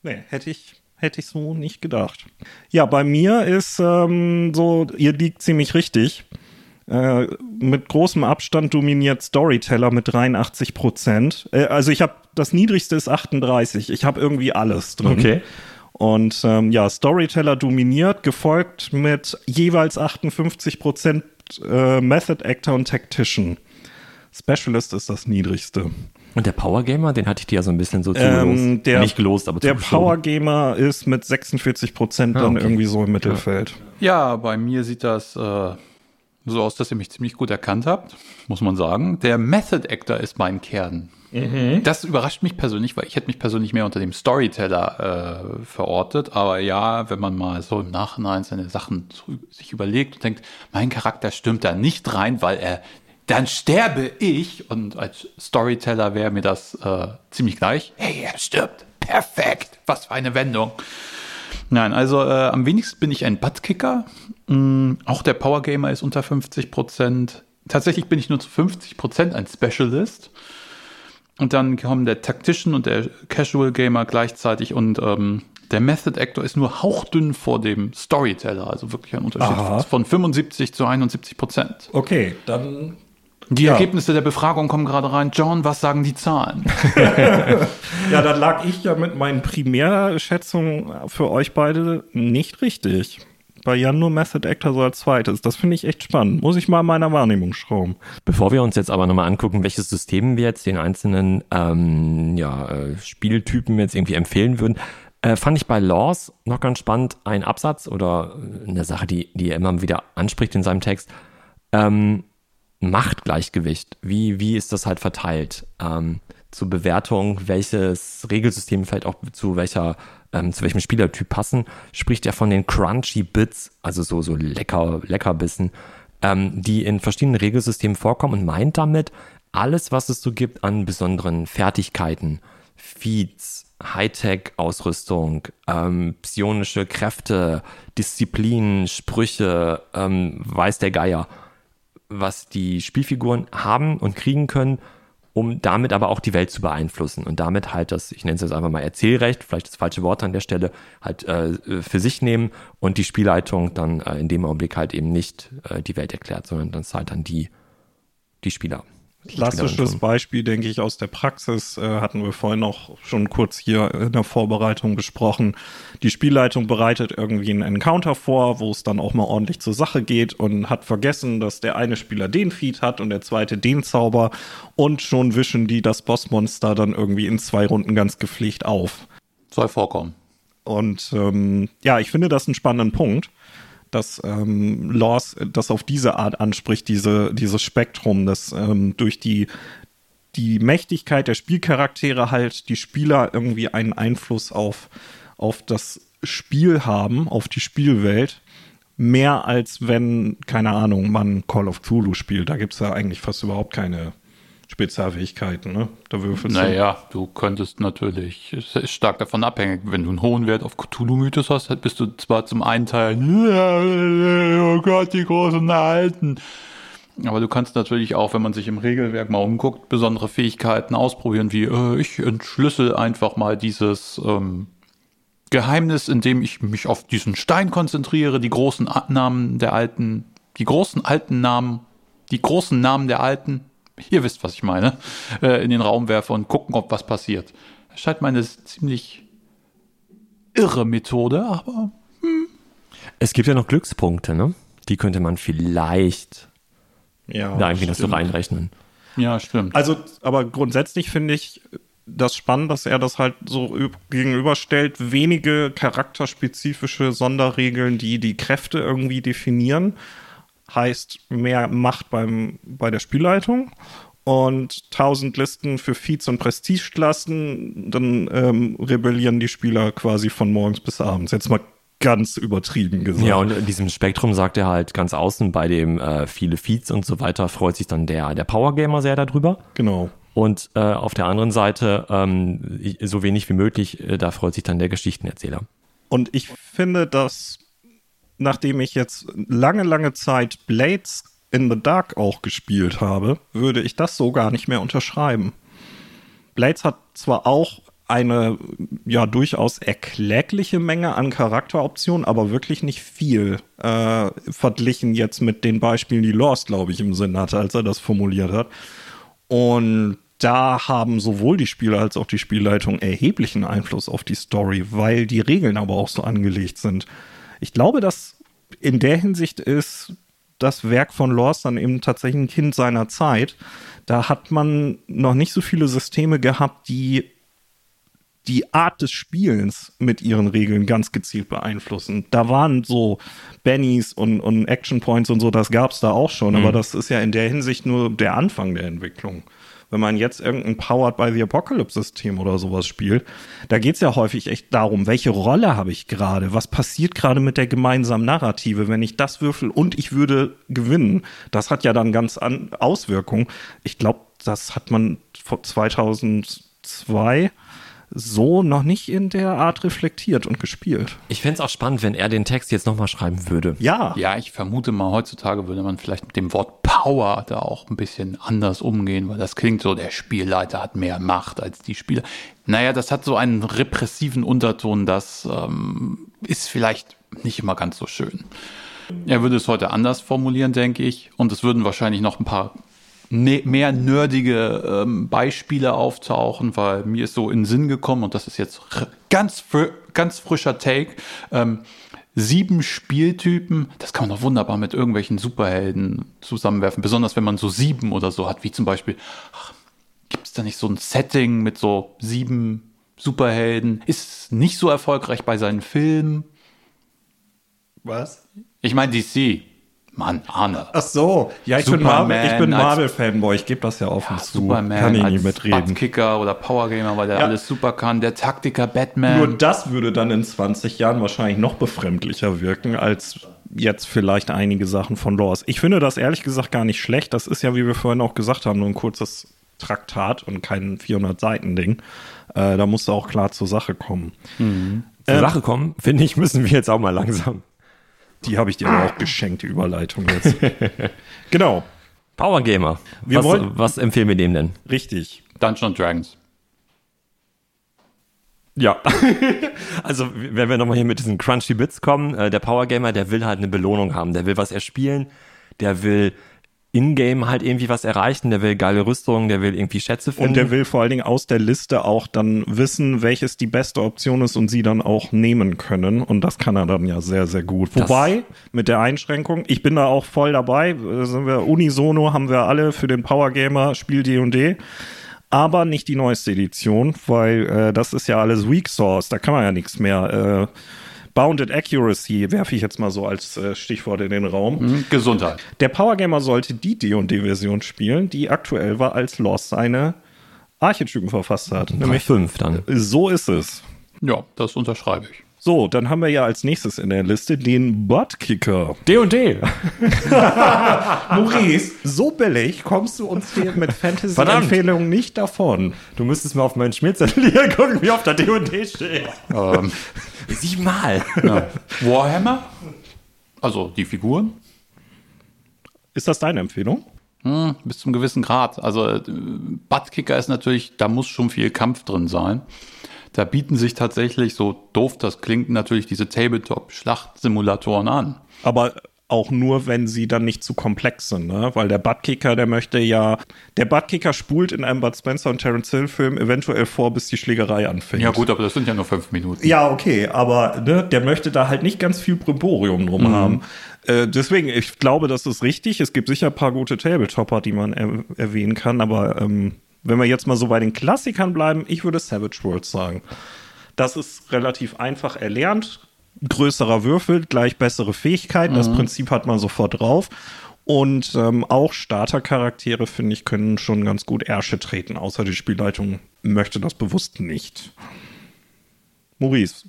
Nee, hätte ich, hätte ich so nicht gedacht. Ja, bei mir ist ähm, so, ihr liegt ziemlich richtig. Äh, mit großem Abstand dominiert Storyteller mit 83 Prozent. Äh, also ich habe das niedrigste ist 38. Ich habe irgendwie alles drin. Okay. Und ähm, ja, Storyteller dominiert, gefolgt mit jeweils 58 Prozent äh, Method Actor und Tactician. Specialist ist das niedrigste. Und der Power Gamer, den hatte ich dir ja so ein bisschen so zugelost. Ähm, der, Nicht gelost, aber Der Power Gamer ist mit 46 Prozent ah, dann okay. irgendwie so im Mittelfeld. Ja, bei mir sieht das äh, so aus, dass ihr mich ziemlich gut erkannt habt, muss man sagen. Der Method Actor ist mein Kern. Mhm. Das überrascht mich persönlich, weil ich hätte mich persönlich mehr unter dem Storyteller äh, verortet. Aber ja, wenn man mal so im Nachhinein seine Sachen sich überlegt und denkt, mein Charakter stimmt da nicht rein, weil er, dann sterbe ich. Und als Storyteller wäre mir das äh, ziemlich gleich. Hey, er stirbt. Perfekt. Was für eine Wendung. Nein, also äh, am wenigsten bin ich ein Buttkicker. Mm, auch der Power Gamer ist unter 50 Prozent. Tatsächlich bin ich nur zu 50 Prozent ein Specialist. Und dann kommen der Tactician und der Casual Gamer gleichzeitig und ähm, der Method Actor ist nur hauchdünn vor dem Storyteller, also wirklich ein Unterschied Aha. von 75 zu 71 Prozent. Okay, dann die ja. Ergebnisse der Befragung kommen gerade rein. John, was sagen die Zahlen? [LAUGHS] ja, da lag ich ja mit meinen Primärschätzungen für euch beide nicht richtig. Bei Jan nur Method Actor so als zweites. Das finde ich echt spannend. Muss ich mal in meiner Wahrnehmung schrauben. Bevor wir uns jetzt aber nochmal angucken, welches System wir jetzt den einzelnen ähm, ja, äh, Spieltypen jetzt irgendwie empfehlen würden, äh, fand ich bei Laws noch ganz spannend ein Absatz oder eine Sache, die, die er immer wieder anspricht in seinem Text. Ähm, Machtgleichgewicht. Wie, wie ist das halt verteilt? Ähm, zur Bewertung, welches Regelsystem vielleicht auch zu welcher, ähm, zu welchem Spielertyp passen, spricht er von den Crunchy Bits, also so, so lecker, Leckerbissen, ähm, die in verschiedenen Regelsystemen vorkommen und meint damit alles, was es so gibt an besonderen Fertigkeiten, Feeds, Hightech-Ausrüstung, ähm, psionische Kräfte, Disziplin, Sprüche, ähm, weiß der Geier was die Spielfiguren haben und kriegen können, um damit aber auch die Welt zu beeinflussen und damit halt das, ich nenne es jetzt einfach mal Erzählrecht, vielleicht das falsche Wort an der Stelle, halt äh, für sich nehmen und die Spielleitung dann äh, in dem Augenblick halt eben nicht äh, die Welt erklärt, sondern dann halt dann die, die Spieler. Klassisches Beispiel, denke ich, aus der Praxis äh, hatten wir vorhin auch schon kurz hier in der Vorbereitung besprochen. Die Spielleitung bereitet irgendwie einen Encounter vor, wo es dann auch mal ordentlich zur Sache geht und hat vergessen, dass der eine Spieler den Feed hat und der zweite den Zauber und schon wischen die das Bossmonster dann irgendwie in zwei Runden ganz gepflegt auf. Soll vorkommen. Und ähm, ja, ich finde das einen spannenden Punkt dass ähm, Laws das auf diese Art anspricht, diese, dieses Spektrum, dass ähm, durch die, die Mächtigkeit der Spielcharaktere halt die Spieler irgendwie einen Einfluss auf, auf das Spiel haben, auf die Spielwelt. Mehr als wenn, keine Ahnung, man Call of Cthulhu spielt. Da gibt es ja eigentlich fast überhaupt keine Spezialfähigkeiten, ne? Da würfelst du. Naja, du könntest natürlich, es ist stark davon abhängig, wenn du einen hohen Wert auf Cthulhu-Mythos hast, bist du zwar zum einen Teil, oh Gott, die großen Alten. Aber du kannst natürlich auch, wenn man sich im Regelwerk mal umguckt, besondere Fähigkeiten ausprobieren, wie äh, ich entschlüssel einfach mal dieses ähm, Geheimnis, indem ich mich auf diesen Stein konzentriere, die großen Namen der Alten, die großen alten Namen, die großen Namen der Alten ihr wisst, was ich meine, äh, in den Raum werfe und gucken, ob was passiert. Das scheint mir eine ziemlich irre Methode, aber. Hm. Es gibt ja noch Glückspunkte, ne? Die könnte man vielleicht ja, da irgendwie das so reinrechnen. Ja, stimmt. Also, aber grundsätzlich finde ich das spannend, dass er das halt so gegenüberstellt. Wenige charakterspezifische Sonderregeln, die die Kräfte irgendwie definieren heißt mehr Macht beim, bei der Spielleitung und 1000 Listen für Feeds und Prestigeklassen, dann ähm, rebellieren die Spieler quasi von morgens bis abends. Jetzt mal ganz übertrieben gesagt. Ja, und in diesem Spektrum sagt er halt ganz außen bei dem äh, viele Feeds und so weiter freut sich dann der, der Power Gamer sehr darüber. Genau. Und äh, auf der anderen Seite ähm, so wenig wie möglich, äh, da freut sich dann der Geschichtenerzähler. Und ich finde, dass nachdem ich jetzt lange, lange Zeit Blades in the Dark auch gespielt habe, würde ich das so gar nicht mehr unterschreiben. Blades hat zwar auch eine ja durchaus erklägliche Menge an Charakteroptionen, aber wirklich nicht viel äh, verglichen jetzt mit den Beispielen, die Lost, glaube ich, im Sinn hatte, als er das formuliert hat. Und da haben sowohl die Spieler als auch die Spielleitung erheblichen Einfluss auf die Story, weil die Regeln aber auch so angelegt sind. Ich glaube, dass in der Hinsicht ist das Werk von Lors dann eben tatsächlich ein Kind seiner Zeit. Da hat man noch nicht so viele Systeme gehabt, die die Art des Spielens mit ihren Regeln ganz gezielt beeinflussen. Da waren so Bennies und, und Action Points und so, das gab es da auch schon, mhm. aber das ist ja in der Hinsicht nur der Anfang der Entwicklung wenn man jetzt irgendein Powered by the Apocalypse-System oder sowas spielt, da geht es ja häufig echt darum, welche Rolle habe ich gerade? Was passiert gerade mit der gemeinsamen Narrative, wenn ich das würfel und ich würde gewinnen? Das hat ja dann ganz an Auswirkungen. Ich glaube, das hat man vor 2002 so noch nicht in der Art reflektiert und gespielt. Ich fände es auch spannend, wenn er den Text jetzt nochmal schreiben würde. Ja. Ja, ich vermute mal, heutzutage würde man vielleicht mit dem Wort Power da auch ein bisschen anders umgehen, weil das klingt so, der Spielleiter hat mehr Macht als die Spieler. Naja, das hat so einen repressiven Unterton, das ähm, ist vielleicht nicht immer ganz so schön. Er würde es heute anders formulieren, denke ich. Und es würden wahrscheinlich noch ein paar ne mehr nerdige ähm, Beispiele auftauchen, weil mir ist so in den Sinn gekommen, und das ist jetzt ganz, fr ganz frischer Take, ähm, sieben Spieltypen, das kann man doch wunderbar mit irgendwelchen Superhelden zusammenwerfen, besonders wenn man so sieben oder so hat, wie zum Beispiel, gibt es da nicht so ein Setting mit so sieben Superhelden? Ist nicht so erfolgreich bei seinen Filmen. Was? Ich meine DC. Mann, Arne. Ach so, ja, ich Superman bin Marvel, bin Marvel Fanboy, ich gebe das ja offen ja, zu. Superman kann ich nicht mitreden. Kicker oder Power Gamer, weil der ja. alles super kann, der Taktiker Batman. Nur das würde dann in 20 Jahren wahrscheinlich noch befremdlicher wirken als jetzt vielleicht einige Sachen von Laws. Ich finde das ehrlich gesagt gar nicht schlecht. Das ist ja, wie wir vorhin auch gesagt haben, nur ein kurzes Traktat und kein 400 Seiten Ding. Äh, da musst du auch klar zur Sache kommen. Mhm. Zur ähm, Sache kommen, finde ich, müssen wir jetzt auch mal langsam. Die habe ich dir aber auch geschenkt, die Überleitung jetzt. [LAUGHS] genau. Power Gamer. Wir was, wollen- was empfehlen wir dem denn? Richtig. Dungeons Dragons. Ja. [LAUGHS] also, wenn wir nochmal hier mit diesen Crunchy Bits kommen, äh, der Power Gamer, der will halt eine Belohnung haben. Der will was erspielen, der will in-game halt irgendwie was erreichen, der will geile Rüstungen, der will irgendwie Schätze finden. Und der will vor allen Dingen aus der Liste auch dann wissen, welches die beste Option ist und sie dann auch nehmen können. Und das kann er dann ja sehr, sehr gut. Das- Wobei, mit der Einschränkung, ich bin da auch voll dabei, äh, sind wir unisono, haben wir alle für den Power Gamer Spiel D&D. Aber nicht die neueste Edition, weil äh, das ist ja alles Weak Source, da kann man ja nichts mehr. Äh, Bounded Accuracy werfe ich jetzt mal so als äh, Stichwort in den Raum. Hm, Gesundheit. Der Power Gamer sollte die D&D-Version spielen, die aktuell war, als Lost seine Archetypen verfasst hat. Nämlich fünf dann. So ist es. Ja, das unterschreibe ich. So, dann haben wir ja als nächstes in der Liste den Buttkicker. D&D. [LAUGHS] Maurice, so billig kommst du uns hier mit Fantasy-Empfehlungen nicht davon. Du müsstest mal auf meinen Schmierzettel hier [LAUGHS] gucken, wie oft da D&D steht. Ähm, [LAUGHS] Siebenmal. ja. [LAUGHS] Warhammer? Also die Figuren? Ist das deine Empfehlung? Hm, bis zum gewissen Grad. Also äh, Buttkicker ist natürlich, da muss schon viel Kampf drin sein. Da bieten sich tatsächlich, so doof das klingt, natürlich diese Tabletop-Schlachtsimulatoren an. Aber auch nur, wenn sie dann nicht zu komplex sind, ne? Weil der Buttkicker, der möchte ja, der Buttkicker spult in einem Bud Spencer und Terence Hill Film eventuell vor, bis die Schlägerei anfängt. Ja gut, aber das sind ja nur fünf Minuten. Ja, okay, aber ne, der möchte da halt nicht ganz viel Brimborium drum haben. Äh, deswegen, ich glaube, das ist richtig. Es gibt sicher ein paar gute Tabletopper, die man er erwähnen kann, aber ähm, wenn wir jetzt mal so bei den Klassikern bleiben, ich würde Savage Worlds sagen. Das ist relativ einfach erlernt. Größerer Würfel, gleich bessere Fähigkeiten. Das Prinzip hat man sofort drauf. Und ähm, auch Startercharaktere, finde ich, können schon ganz gut Ärsche treten, außer die Spielleitung möchte das bewusst nicht. Maurice,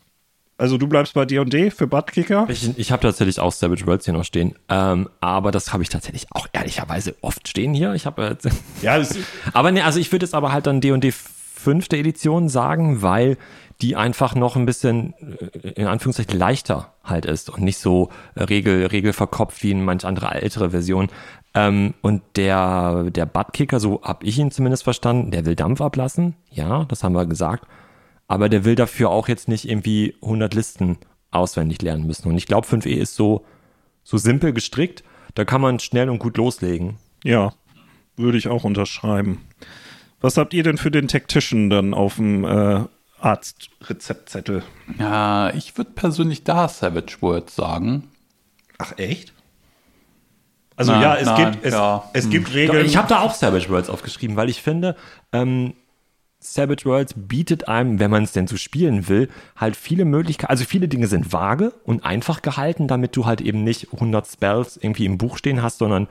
also du bleibst bei D&D für Buttkicker? Ich, ich habe tatsächlich auch Savage Worlds hier noch stehen. Ähm, aber das habe ich tatsächlich auch ehrlicherweise oft stehen hier. Ich habe äh, Ja, [LAUGHS] Aber ne, also ich würde jetzt aber halt dann D&D fünfte Edition sagen, weil die einfach noch ein bisschen äh, in Anführungszeichen leichter halt ist und nicht so äh, regel, regelverkopft wie in manch andere ältere Version. Ähm, und der, der Buttkicker, so hab ich ihn zumindest verstanden, der will Dampf ablassen. Ja, das haben wir gesagt. Aber der will dafür auch jetzt nicht irgendwie 100 Listen auswendig lernen müssen. Und ich glaube, 5e ist so, so simpel gestrickt, da kann man schnell und gut loslegen. ja, würde ich auch unterschreiben. Was habt ihr denn für den Tactician dann auf dem äh, Arztrezeptzettel? Ja, ich würde persönlich da Savage Worlds sagen. Ach, echt? Also Nein, ja, es nein, gibt, es, ja. es gibt Doch, Regeln. Ich habe da auch Savage Worlds aufgeschrieben, weil ich finde, ähm, Savage Worlds bietet einem, wenn man es denn so spielen will, halt viele Möglichkeiten. Also viele Dinge sind vage und einfach gehalten, damit du halt eben nicht 100 Spells irgendwie im Buch stehen hast, sondern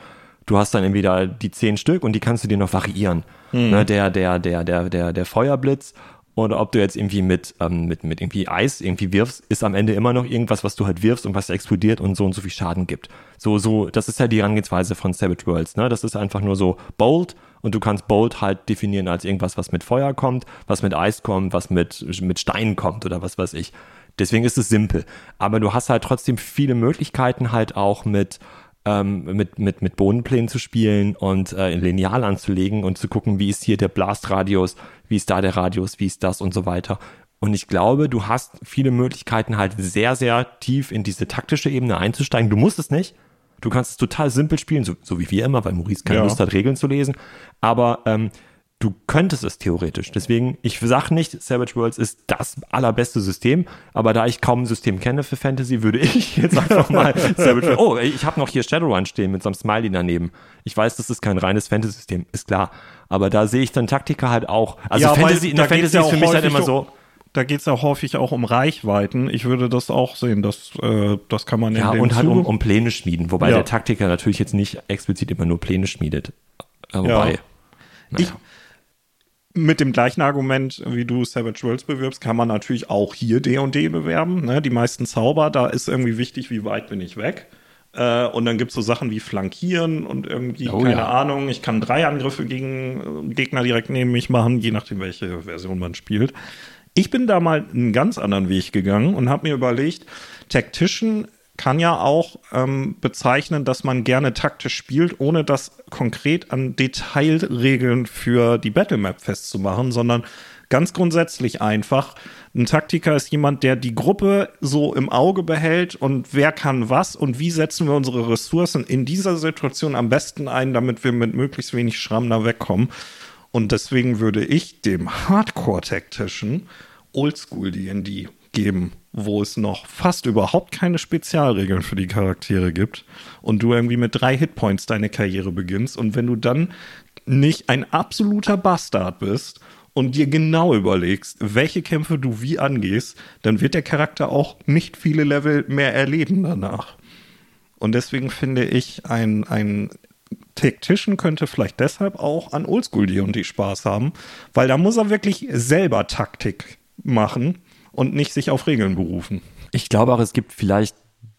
du hast dann entweder die 10 Stück und die kannst du dir noch variieren. Ne, der, der, der, der, der, der Feuerblitz oder ob du jetzt irgendwie mit, ähm, mit, mit irgendwie Eis irgendwie wirfst, ist am Ende immer noch irgendwas, was du halt wirfst und was explodiert und so und so viel Schaden gibt. So, so, das ist ja die Herangehensweise von Savage Worlds, ne? Das ist einfach nur so bold und du kannst bold halt definieren als irgendwas, was mit Feuer kommt, was mit Eis kommt, was mit, mit Steinen kommt oder was weiß ich. Deswegen ist es simpel. Aber du hast halt trotzdem viele Möglichkeiten halt auch mit, ähm, mit, mit, mit Bodenplänen zu spielen und äh, Lineal anzulegen und zu gucken, wie ist hier der Blastradius, wie ist da der Radius, wie ist das und so weiter. Und ich glaube, du hast viele Möglichkeiten halt sehr, sehr tief in diese taktische Ebene einzusteigen. Du musst es nicht. Du kannst es total simpel spielen, so, so wie wir immer, weil Maurice keine Ja. Lust hat, Regeln zu lesen. Aber ähm, du könntest es theoretisch. Deswegen, ich sag nicht, Savage Worlds ist das allerbeste System, aber da ich kaum ein System kenne für Fantasy, würde [LAUGHS] ich jetzt einfach mal Savage Worlds. Oh, ich habe noch hier Shadowrun stehen mit so einem Smiley daneben. Ich weiß, das ist kein reines Fantasy-System, ist klar. Aber da sehe ich dann Taktiker halt auch. Also Ja, weil Fantasy, in der Fantasy ja ist für mich halt immer so. da geht es ja häufig auch um Reichweiten. Ich würde das auch sehen. Das, äh, das kann man Ja, in dem und halt um, um Pläne schmieden, wobei Ja. der Taktiker natürlich jetzt nicht explizit immer nur Pläne schmiedet. Äh, Ja. Wobei. Ich, mit dem gleichen Argument, wie du Savage Worlds bewirbst, kann man natürlich auch hier D&D bewerben. Ne? Die meisten Zauber, da ist irgendwie wichtig, wie weit bin ich weg. Äh, und dann gibt es so Sachen wie Flankieren und irgendwie, Oh, keine ja. Ahnung, ich kann drei Angriffe gegen äh, Gegner direkt neben mich machen, je nachdem, welche Version man spielt. Ich bin da mal einen ganz anderen Weg gegangen und habe mir überlegt, Tactician kann ja auch ähm, bezeichnen, dass man gerne taktisch spielt, ohne das konkret an Detailregeln für die Battlemap festzumachen, sondern ganz grundsätzlich einfach. Ein Taktiker ist jemand, der die Gruppe so im Auge behält und wer kann was und wie setzen wir unsere Ressourcen in dieser Situation am besten ein, damit wir mit möglichst wenig Schramm da wegkommen. Und deswegen würde ich dem Hardcore-Taktischen Oldschool D&D geben, wo es noch fast überhaupt keine Spezialregeln für die Charaktere gibt und du irgendwie mit drei Hitpoints deine Karriere beginnst und wenn du dann nicht ein absoluter Bastard bist und dir genau überlegst, welche Kämpfe du wie angehst, dann wird der Charakter auch nicht viele Level mehr erleben danach. Und deswegen finde ich, ein, ein Tactician könnte vielleicht deshalb auch an Oldschool D&D Spaß haben, weil da muss er wirklich selber Taktik machen und nicht sich auf Regeln berufen. Ich glaube auch, es gibt vielleicht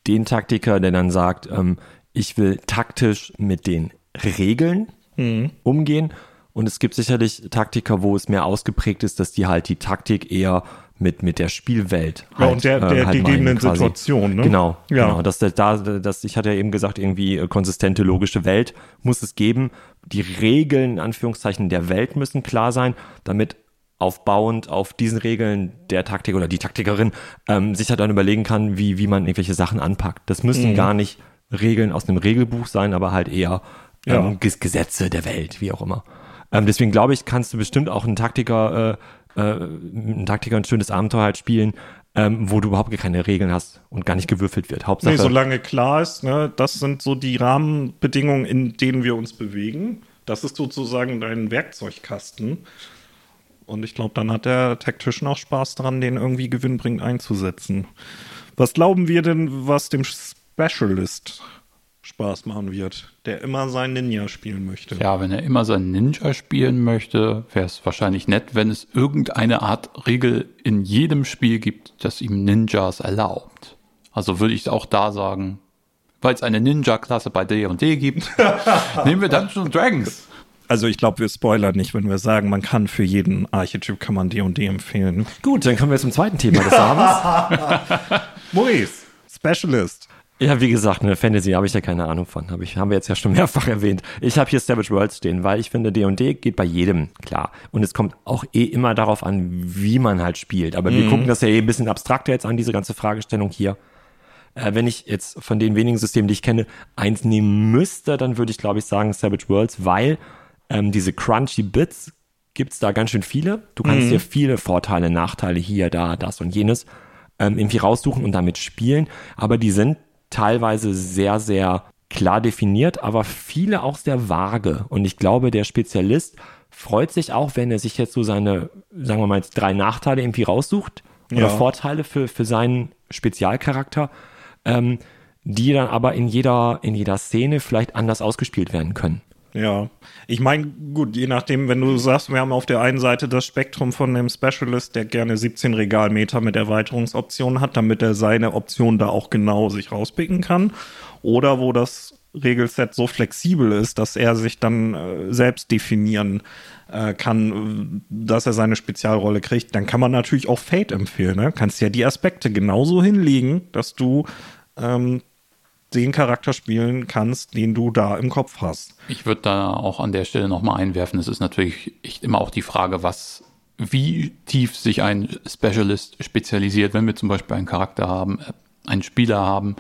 den Taktiker, der dann sagt, ähm, ich will taktisch mit den Regeln mhm. umgehen. Und es gibt sicherlich Taktiker, wo es mehr ausgeprägt ist, dass die halt die Taktik eher mit, mit der Spielwelt. Halt, ja, und der, der äh, halt gegebenen Situation, ne? Genau, ja. genau. Dass da, das, ich hatte ja eben gesagt, irgendwie äh, konsistente, logische Welt muss es geben. Die Regeln, in Anführungszeichen, der Welt müssen klar sein, damit aufbauend auf diesen Regeln der Taktik oder die Taktikerin ähm, sich halt dann überlegen kann, wie, wie man irgendwelche Sachen anpackt. Das müssen mhm. gar nicht Regeln aus einem Regelbuch sein, aber halt eher ähm, ja. Gesetze der Welt, wie auch immer. Ähm, deswegen glaube ich, kannst du bestimmt auch einen Taktiker, äh, äh, einen Taktiker ein schönes Abenteuer halt spielen, ähm, wo du überhaupt keine Regeln hast und gar nicht gewürfelt wird. Hauptsache. Nee, solange klar ist, ne, das sind so die Rahmenbedingungen, in denen wir uns bewegen. Das ist sozusagen dein Werkzeugkasten. Und ich glaube, dann hat der Tactician auch Spaß daran, den irgendwie gewinnbringend einzusetzen. Was glauben wir denn, was dem Specialist Spaß machen wird, der immer seinen Ninja spielen möchte? Ja, wenn er immer seinen Ninja spielen möchte, wäre es wahrscheinlich nett, wenn es irgendeine Art Regel in jedem Spiel gibt, das ihm Ninjas erlaubt. Also würde ich auch da sagen, weil es eine Ninja-Klasse bei D&D gibt, [LAUGHS] nehmen wir Dungeons Dragons also ich glaube, wir spoilern nicht, wenn wir sagen, man kann für jeden Archetyp kann man D&D empfehlen. Gut, dann kommen wir zum zweiten Thema des Abends. [LAUGHS] Maurice, Specialist. Ja, wie gesagt, eine Fantasy habe ich ja keine Ahnung von. Hab ich, haben wir jetzt ja schon mehrfach erwähnt. Ich habe hier Savage Worlds stehen, weil ich finde, D&D geht bei jedem klar. Und es kommt auch eh immer darauf an, wie man halt spielt. Aber mhm. wir gucken das ja eh ein bisschen abstrakter jetzt an, diese ganze Fragestellung hier. Äh, wenn ich jetzt von den wenigen Systemen, die ich kenne, eins nehmen müsste, dann würde ich, glaube ich, sagen Savage Worlds, weil ähm, diese Crunchy Bits gibt es da ganz schön viele. Du kannst mhm. dir viele Vorteile, Nachteile hier, da, das und jenes ähm, irgendwie raussuchen und damit spielen. Aber die sind teilweise sehr, sehr klar definiert, aber viele auch sehr vage. Und ich glaube, der Spezialist freut sich auch, wenn er sich jetzt so seine, sagen wir mal jetzt drei Nachteile irgendwie raussucht oder ja. Vorteile für, für seinen Spezialcharakter, ähm, die dann aber in jeder, in jeder Szene vielleicht anders ausgespielt werden können. Ja, ich meine, gut, je nachdem, wenn du sagst, wir haben auf der einen Seite das Spektrum von dem Specialist, der gerne 17 Regalmeter mit Erweiterungsoptionen hat, damit er seine Option da auch genau sich rauspicken kann, oder wo das Regelset so flexibel ist, dass er sich dann äh, selbst definieren äh, kann, dass er seine Spezialrolle kriegt, dann kann man natürlich auch Fate empfehlen. Ne? Kannst ja die Aspekte genauso hinlegen, dass du ähm, den Charakter spielen kannst, den du da im Kopf hast. Ich würde da auch an der Stelle nochmal einwerfen. Es ist natürlich echt immer auch die Frage, was, wie tief sich ein Specialist spezialisiert, wenn wir zum Beispiel einen Charakter haben, äh, einen Spieler haben,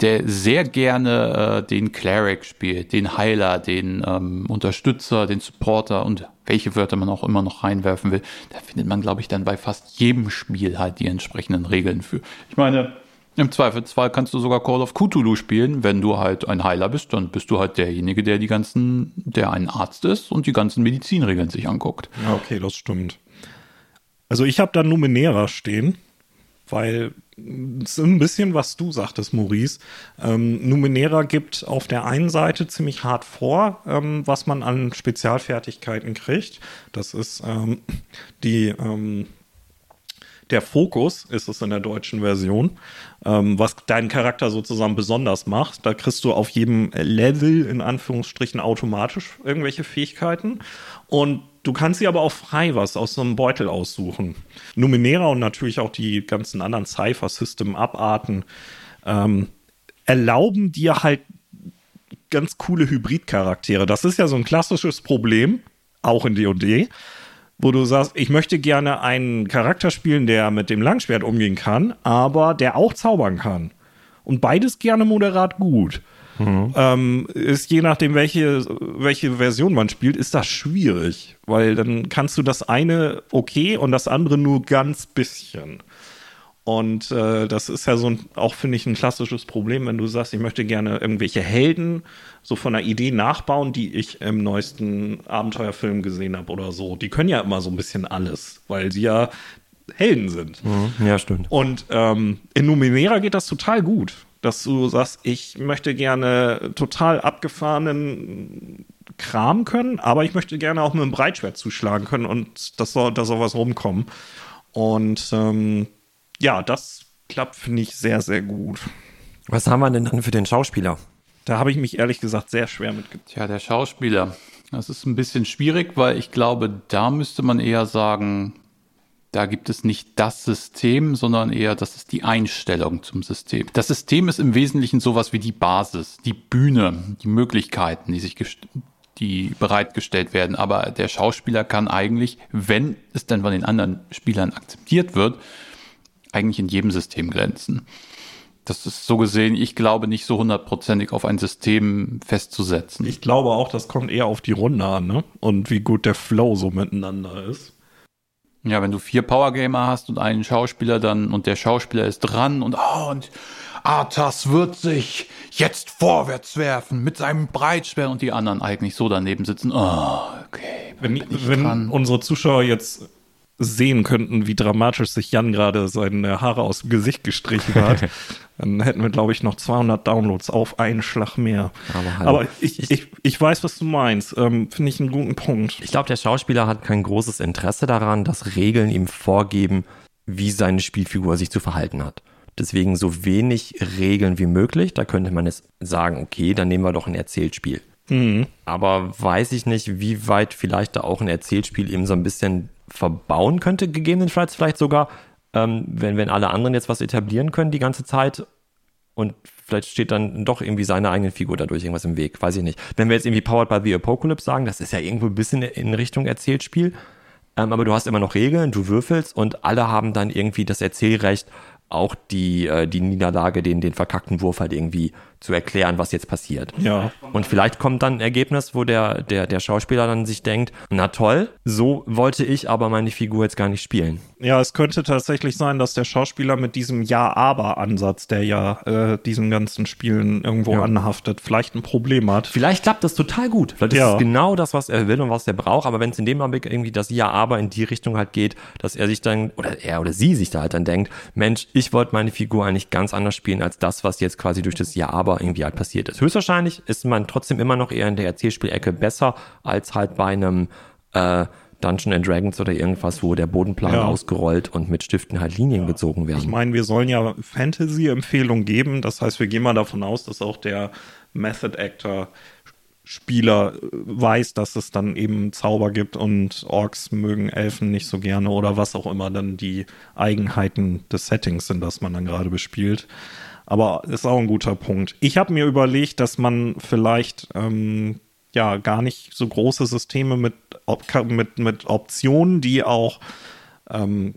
der sehr gerne äh, den Cleric spielt, den Heiler, den ähm, Unterstützer, den Supporter und welche Wörter man auch immer noch reinwerfen will. Da findet man, glaube ich, dann bei fast jedem Spiel halt die entsprechenden Regeln für. Ich meine, im Zweifelsfall kannst du sogar Call of Cthulhu spielen, wenn du halt ein Heiler bist, dann bist du halt derjenige, der die ganzen, der ein Arzt ist und die ganzen Medizinregeln sich anguckt. Ja, okay, das stimmt. Also ich habe da Numenera stehen, weil es ein bisschen, was du sagtest, Maurice. Ähm, Numenera gibt auf der einen Seite ziemlich hart vor, ähm, was man an Spezialfertigkeiten kriegt. Das ist ähm, die ähm, der Fokus ist es in der deutschen Version, ähm, was deinen Charakter sozusagen besonders macht. Da kriegst du auf jedem Level in Anführungsstrichen automatisch irgendwelche Fähigkeiten und du kannst sie aber auch frei was aus so einem Beutel aussuchen. Numenera und natürlich auch die ganzen anderen Cypher-System-Abarten ähm, erlauben dir halt ganz coole Hybrid-Charaktere. Das ist ja so ein klassisches Problem, auch in D&D, wo du sagst, ich möchte gerne einen Charakter spielen, der mit dem Langschwert umgehen kann, aber der auch zaubern kann. Und beides gerne moderat gut. Mhm. Ähm, ist je nachdem, welche, welche Version man spielt, ist das schwierig, weil dann kannst du das eine okay und das andere nur ganz bisschen. Und äh, das ist ja so ein, auch, finde ich, ein klassisches Problem, wenn du sagst, ich möchte gerne irgendwelche Helden so von einer Idee nachbauen, die ich im neuesten Abenteuerfilm gesehen habe oder so. Die können ja immer so ein bisschen alles, weil sie ja Helden sind. Mhm, ja, stimmt. Und ähm, in Numenera geht das total gut dass du sagst, ich möchte gerne total abgefahrenen Kram können, aber ich möchte gerne auch mit einem Breitschwert zuschlagen können und das soll, da soll was rumkommen. Und ähm, ja, das klappt, finde ich, sehr, sehr gut. Was haben wir denn dann für den Schauspieler? Da habe ich mich ehrlich gesagt sehr schwer mitgetan. Tja, der Schauspieler. Das ist ein bisschen schwierig, weil ich glaube, da müsste man eher sagen, da gibt es nicht das System, sondern eher, das ist die Einstellung zum System. Das System ist im Wesentlichen sowas wie die Basis, die Bühne, die Möglichkeiten, die sich die bereitgestellt werden. Aber der Schauspieler kann eigentlich, wenn es dann von den anderen Spielern akzeptiert wird, eigentlich in jedem System glänzen. Das ist so gesehen, ich glaube nicht so hundertprozentig auf ein System festzusetzen. Ich glaube auch, das kommt eher auf die Runde an, ne? Und wie gut der Flow so miteinander ist. Ja, wenn du vier Powergamer hast und einen Schauspieler dann und der Schauspieler ist dran und oh, und Arthas wird sich jetzt vorwärts werfen mit seinem Breitschwert und die anderen eigentlich so daneben sitzen. Oh, okay. Wenn, wenn unsere Zuschauer jetzt sehen könnten, wie dramatisch sich Jan gerade seine Haare aus dem Gesicht gestrichen hat, [LAUGHS] dann hätten wir, glaube ich, noch 200 Downloads auf einen Schlag mehr. Aber, Aber ich, ich, ich weiß, was du meinst. Ähm, Finde ich einen guten Punkt. Ich glaube, der Schauspieler hat kein großes Interesse daran, dass Regeln ihm vorgeben, wie seine Spielfigur sich zu verhalten hat. Deswegen so wenig Regeln wie möglich. Da könnte man jetzt sagen, okay, dann nehmen wir doch ein Erzählspiel. Mhm. Aber weiß ich nicht, wie weit vielleicht da auch ein Erzählspiel eben so ein bisschen verbauen könnte, gegebenenfalls vielleicht sogar, ähm, wenn, wenn alle anderen jetzt was etablieren können die ganze Zeit und vielleicht steht dann doch irgendwie seine eigene Figur dadurch irgendwas im Weg, weiß ich nicht. Wenn wir jetzt irgendwie Powered by the Apocalypse sagen, das ist ja irgendwo ein bisschen in Richtung Erzählspiel, ähm, aber du hast immer noch Regeln, du würfelst und alle haben dann irgendwie das Erzählrecht, auch die, äh, die Niederlage, den, den verkackten Wurf halt irgendwie zu erklären, was jetzt passiert. Ja. Und vielleicht kommt dann ein Ergebnis, wo der, der, der Schauspieler dann sich denkt, na toll, so wollte ich aber meine Figur jetzt gar nicht spielen. Ja, es könnte tatsächlich sein, dass der Schauspieler mit diesem Ja-Aber-Ansatz, der ja äh, diesen ganzen Spielen irgendwo ja. anhaftet, vielleicht ein Problem hat. Vielleicht klappt das total gut. Vielleicht ja. ist es genau das, was er will und was er braucht, aber wenn es in dem Augenblick irgendwie das Ja-Aber in die Richtung halt geht, dass er sich dann, oder er oder sie sich da halt dann denkt, Mensch, ich wollte meine Figur eigentlich ganz anders spielen als das, was jetzt quasi durch das Ja-Aber aber irgendwie halt passiert ist. Höchstwahrscheinlich ist man trotzdem immer noch eher in der Erzählspielecke besser als halt bei einem äh, Dungeon and Dragons oder irgendwas, wo der Bodenplan ja. ausgerollt und mit Stiften halt Linien ja. gezogen werden. Ich meine, wir sollen ja Fantasy-Empfehlungen geben. Das heißt, wir gehen mal davon aus, dass auch der Method Actor Spieler weiß, dass es dann eben Zauber gibt und Orks mögen Elfen nicht so gerne oder was auch immer dann die Eigenheiten des Settings sind, das man dann gerade bespielt. Aber ist auch ein guter Punkt. Ich habe mir überlegt, dass man vielleicht ähm, ja gar nicht so große Systeme mit, mit, mit Optionen, die auch ähm,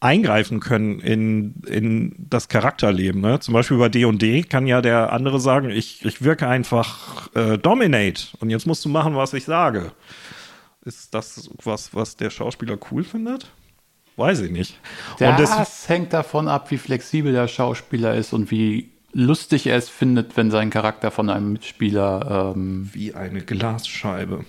eingreifen können in, in das Charakterleben. Ne? Zum Beispiel bei D&D kann ja der andere sagen, ich, ich wirke einfach äh, Dominate und jetzt musst du machen, was ich sage. Ist das was, was der Schauspieler cool findet? Weiß ich nicht. Das, das hängt davon ab, wie flexibel der Schauspieler ist und wie lustig er es findet, wenn sein Charakter von einem Mitspieler ähm wie eine Glasscheibe.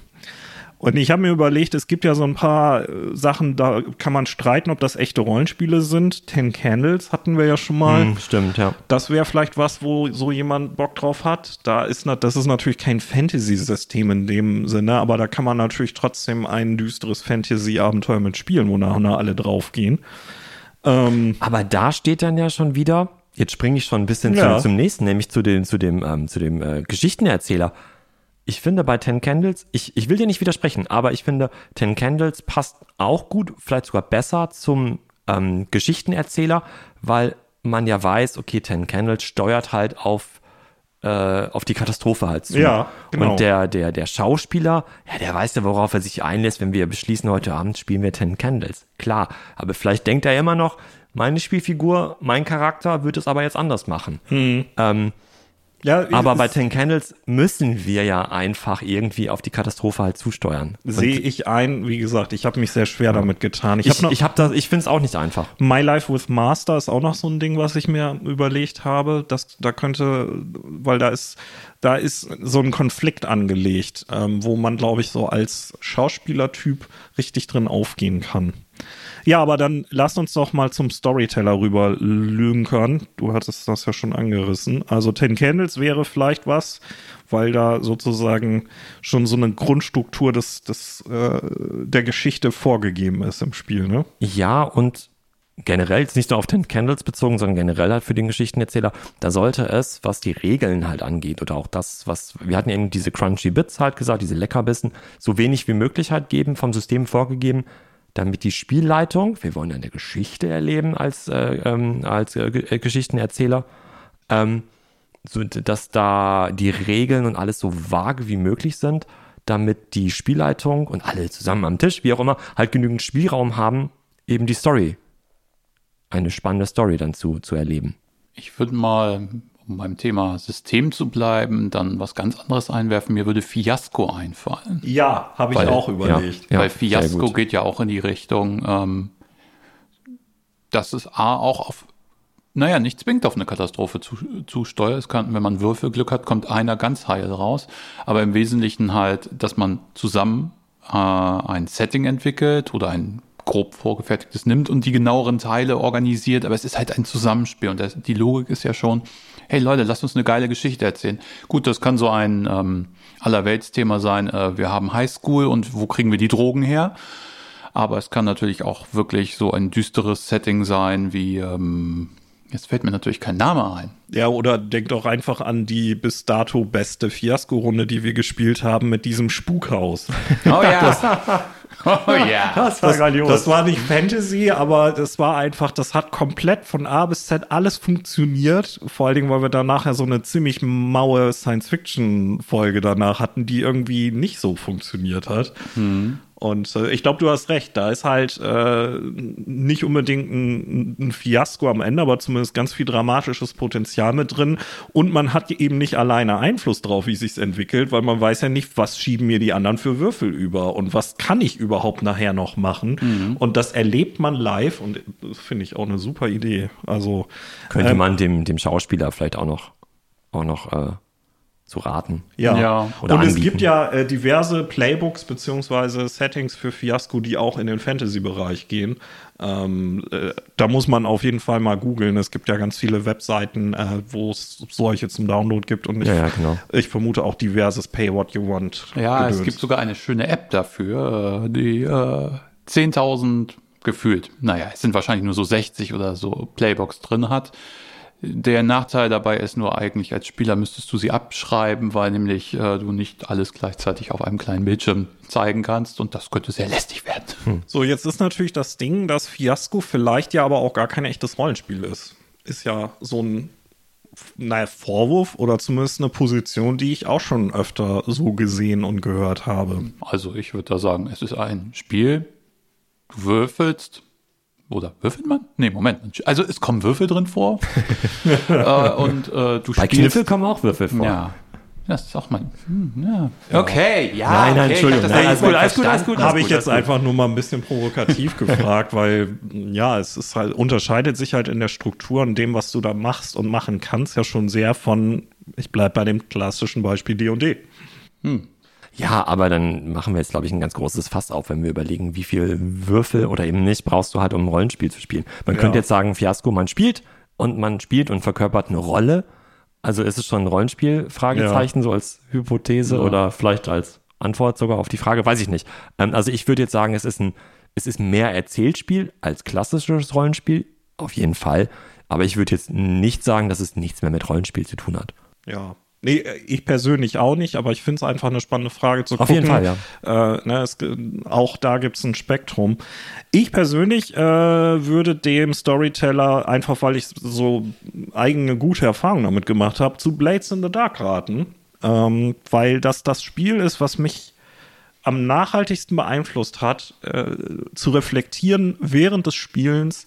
Und ich habe mir überlegt, es gibt ja so ein paar äh, Sachen, da kann man streiten, ob das echte Rollenspiele sind. Ten Candles hatten wir ja schon mal. Hm, stimmt, ja. Das wäre vielleicht was, wo so jemand Bock drauf hat. Da ist, das ist natürlich kein Fantasy-System in dem Sinne, aber da kann man natürlich trotzdem ein düsteres Fantasy-Abenteuer mitspielen, wo nachher alle draufgehen. Ähm, aber da steht dann ja schon wieder, jetzt springe ich schon ein bisschen ja. zum, zum nächsten, nämlich zu dem, zu dem, ähm, zu dem äh, Geschichtenerzähler ich finde bei Ten Candles, ich, ich will dir nicht widersprechen, aber ich finde, Ten Candles passt auch gut, vielleicht sogar besser zum ähm, Geschichtenerzähler, weil man ja weiß, okay, Ten Candles steuert halt auf äh, auf die Katastrophe halt zu. Ja, genau. Und der, der, der Schauspieler, ja, der weiß ja, worauf er sich einlässt, wenn wir beschließen, heute Abend spielen wir Ten Candles. Klar, aber vielleicht denkt er immer noch, meine Spielfigur, mein Charakter wird es aber jetzt anders machen. Ähm, Ja, aber bei Ten Candles müssen wir ja einfach irgendwie auf die Katastrophe halt zusteuern. Sehe ich ein, wie gesagt, ich habe mich sehr schwer damit getan. Ich, ich, habe hab das, ich finde es auch nicht einfach. My Life with Master ist auch noch so ein Ding, was ich mir überlegt habe. Das, da könnte, weil da ist, da ist so ein Konflikt angelegt, ähm, wo man, glaube ich, so als Schauspielertyp richtig drin aufgehen kann. Ja, aber dann lass uns doch mal zum Storyteller rüber lünkern. Du hattest das ja schon angerissen. Also Ten Candles wäre vielleicht was, weil da sozusagen schon so eine Grundstruktur des, des, äh, der Geschichte vorgegeben ist im Spiel, ne? Ja, und generell, jetzt nicht nur auf Ten Candles bezogen, sondern generell halt für den Geschichtenerzähler, da sollte es, was die Regeln halt angeht oder auch das, was, wir hatten eben diese Crunchy Bits halt gesagt, diese Leckerbissen, so wenig wie möglich halt geben, vom System vorgegeben, damit die Spielleitung, wir wollen ja eine Geschichte erleben als, äh, ähm, als äh, äh, Geschichtenerzähler, ähm, so, dass da die Regeln und alles so vage wie möglich sind, damit die Spielleitung und alle zusammen am Tisch, wie auch immer, halt genügend Spielraum haben, eben die Story, eine spannende Story dann zu, zu erleben. Ich würde mal, um beim Thema System zu bleiben, dann was ganz anderes einwerfen. Mir würde Fiasco einfallen. Ja, habe ich Weil- auch überlegt. Ja, Weil sehr Fiasco geht ja auch in die Richtung, ähm, dass es A auch auf, naja, nicht zwingend auf eine Katastrophe zu, zusteuert. Es kann, wenn man Würfelglück hat, kommt einer ganz heil raus. Aber im Wesentlichen halt, dass man zusammen äh, ein Setting entwickelt oder ein grob vorgefertigtes nimmt und die genaueren Teile organisiert. Aber es ist halt ein Zusammenspiel und das, die Logik ist ja schon, hey Leute, lasst uns eine geile Geschichte erzählen. Gut, das kann so ein ähm, Allerweltsthema sein. Äh, wir haben Highschool und wo kriegen wir die Drogen her? Aber es kann natürlich auch wirklich so ein düsteres Setting sein, wie ähm, jetzt fällt mir natürlich kein Name ein. Ja, oder denk doch einfach an die bis dato beste Fiasko-Runde, die wir gespielt haben mit diesem Spukhaus. Oh ja. [LAUGHS] [LAUGHS] oh ja. Das, das war nicht Fantasy, aber das war einfach, das hat komplett von A bis Z alles funktioniert. Vor allen Dingen, weil wir da nachher so eine ziemlich maue Science-Fiction-Folge danach hatten, die irgendwie nicht so funktioniert hat. Und äh, ich glaube, du hast recht. Da ist halt äh, nicht unbedingt ein, ein Fiasko am Ende, aber zumindest ganz viel dramatisches Potenzial mit drin. Und man hat eben nicht alleine Einfluss drauf, wie sich's entwickelt, weil man weiß ja nicht, was schieben mir die anderen für Würfel über und was kann ich überhaupt nachher noch machen. Und das erlebt man live und das finde ich auch eine super Idee. Also Könnte ähm, man dem, dem Schauspieler vielleicht auch noch, auch noch äh, zu raten. Ja, Ja. Oder und es anbieten. gibt ja äh, diverse Playbooks beziehungsweise Settings für Fiasco, die auch in den Fantasy-Bereich gehen. Ähm, äh, da muss man auf jeden Fall mal googeln. Es gibt ja ganz viele Webseiten, äh, wo es solche zum Download gibt und ich, Ja, ja, genau. ich vermute auch diverses Pay What You Want. Ja, es Gedöns. gibt sogar eine schöne App dafür, äh, die äh, 10.000 gefühlt, naja, es sind wahrscheinlich nur so 60 oder so Playbox drin hat. Der Nachteil dabei ist nur eigentlich, als Spieler müsstest du sie abschreiben, weil nämlich äh, du nicht alles gleichzeitig auf einem kleinen Bildschirm zeigen kannst und das könnte sehr lästig werden. So, jetzt ist natürlich das Ding, dass Fiasco vielleicht ja aber auch gar kein echtes Rollenspiel ist. Ist ja so ein naja, Vorwurf oder zumindest eine Position, die ich auch schon öfter so gesehen und gehört habe. Also ich würde da sagen, es ist ein Spiel, du würfelst, oder würfelt man? Nee, Moment. Also es kommen Würfel drin vor [LAUGHS] äh, und äh, du Bei spielst... Kniffel kommen auch Würfel vor. Ja. Das ist auch mal. Hm, ja. Okay, ja. Nein, nein, okay, Entschuldigung. Nein, alles gut, alles gut, alles gut. Habe ich jetzt einfach nur mal ein bisschen provokativ [LAUGHS] gefragt, weil ja, es ist halt, unterscheidet sich halt in der Struktur und dem, was du da machst und machen kannst, ja schon sehr von, ich bleib bei dem klassischen Beispiel D&D. Ja, aber dann machen wir jetzt, glaube ich, ein ganz großes Fass auf, wenn wir überlegen, wie viel Würfel oder eben nicht brauchst du halt, um ein Rollenspiel zu spielen. Man Ja. könnte jetzt sagen, Fiasco, man spielt und man spielt und verkörpert eine Rolle. Also ist es schon ein Rollenspiel, Fragezeichen, so als Hypothese oder vielleicht als Antwort sogar auf die Frage, weiß ich nicht. Ähm, also ich würde jetzt sagen, es ist ein, es ist mehr Erzählspiel als klassisches Rollenspiel, auf jeden Fall. Aber ich würde jetzt nicht sagen, dass es nichts mehr mit Rollenspiel zu tun hat. Ja. Nee, ich persönlich auch nicht, aber ich finde es einfach eine spannende Frage zu Auf gucken. jeden Fall, ja. Äh, ne, es, auch da gibt es ein Spektrum. Ich persönlich äh, würde dem Storyteller, einfach weil ich so eigene gute Erfahrungen damit gemacht habe, zu Blades in the Dark raten. Ähm, weil das das Spiel ist, was mich am nachhaltigsten beeinflusst hat, äh, zu reflektieren während des Spielens,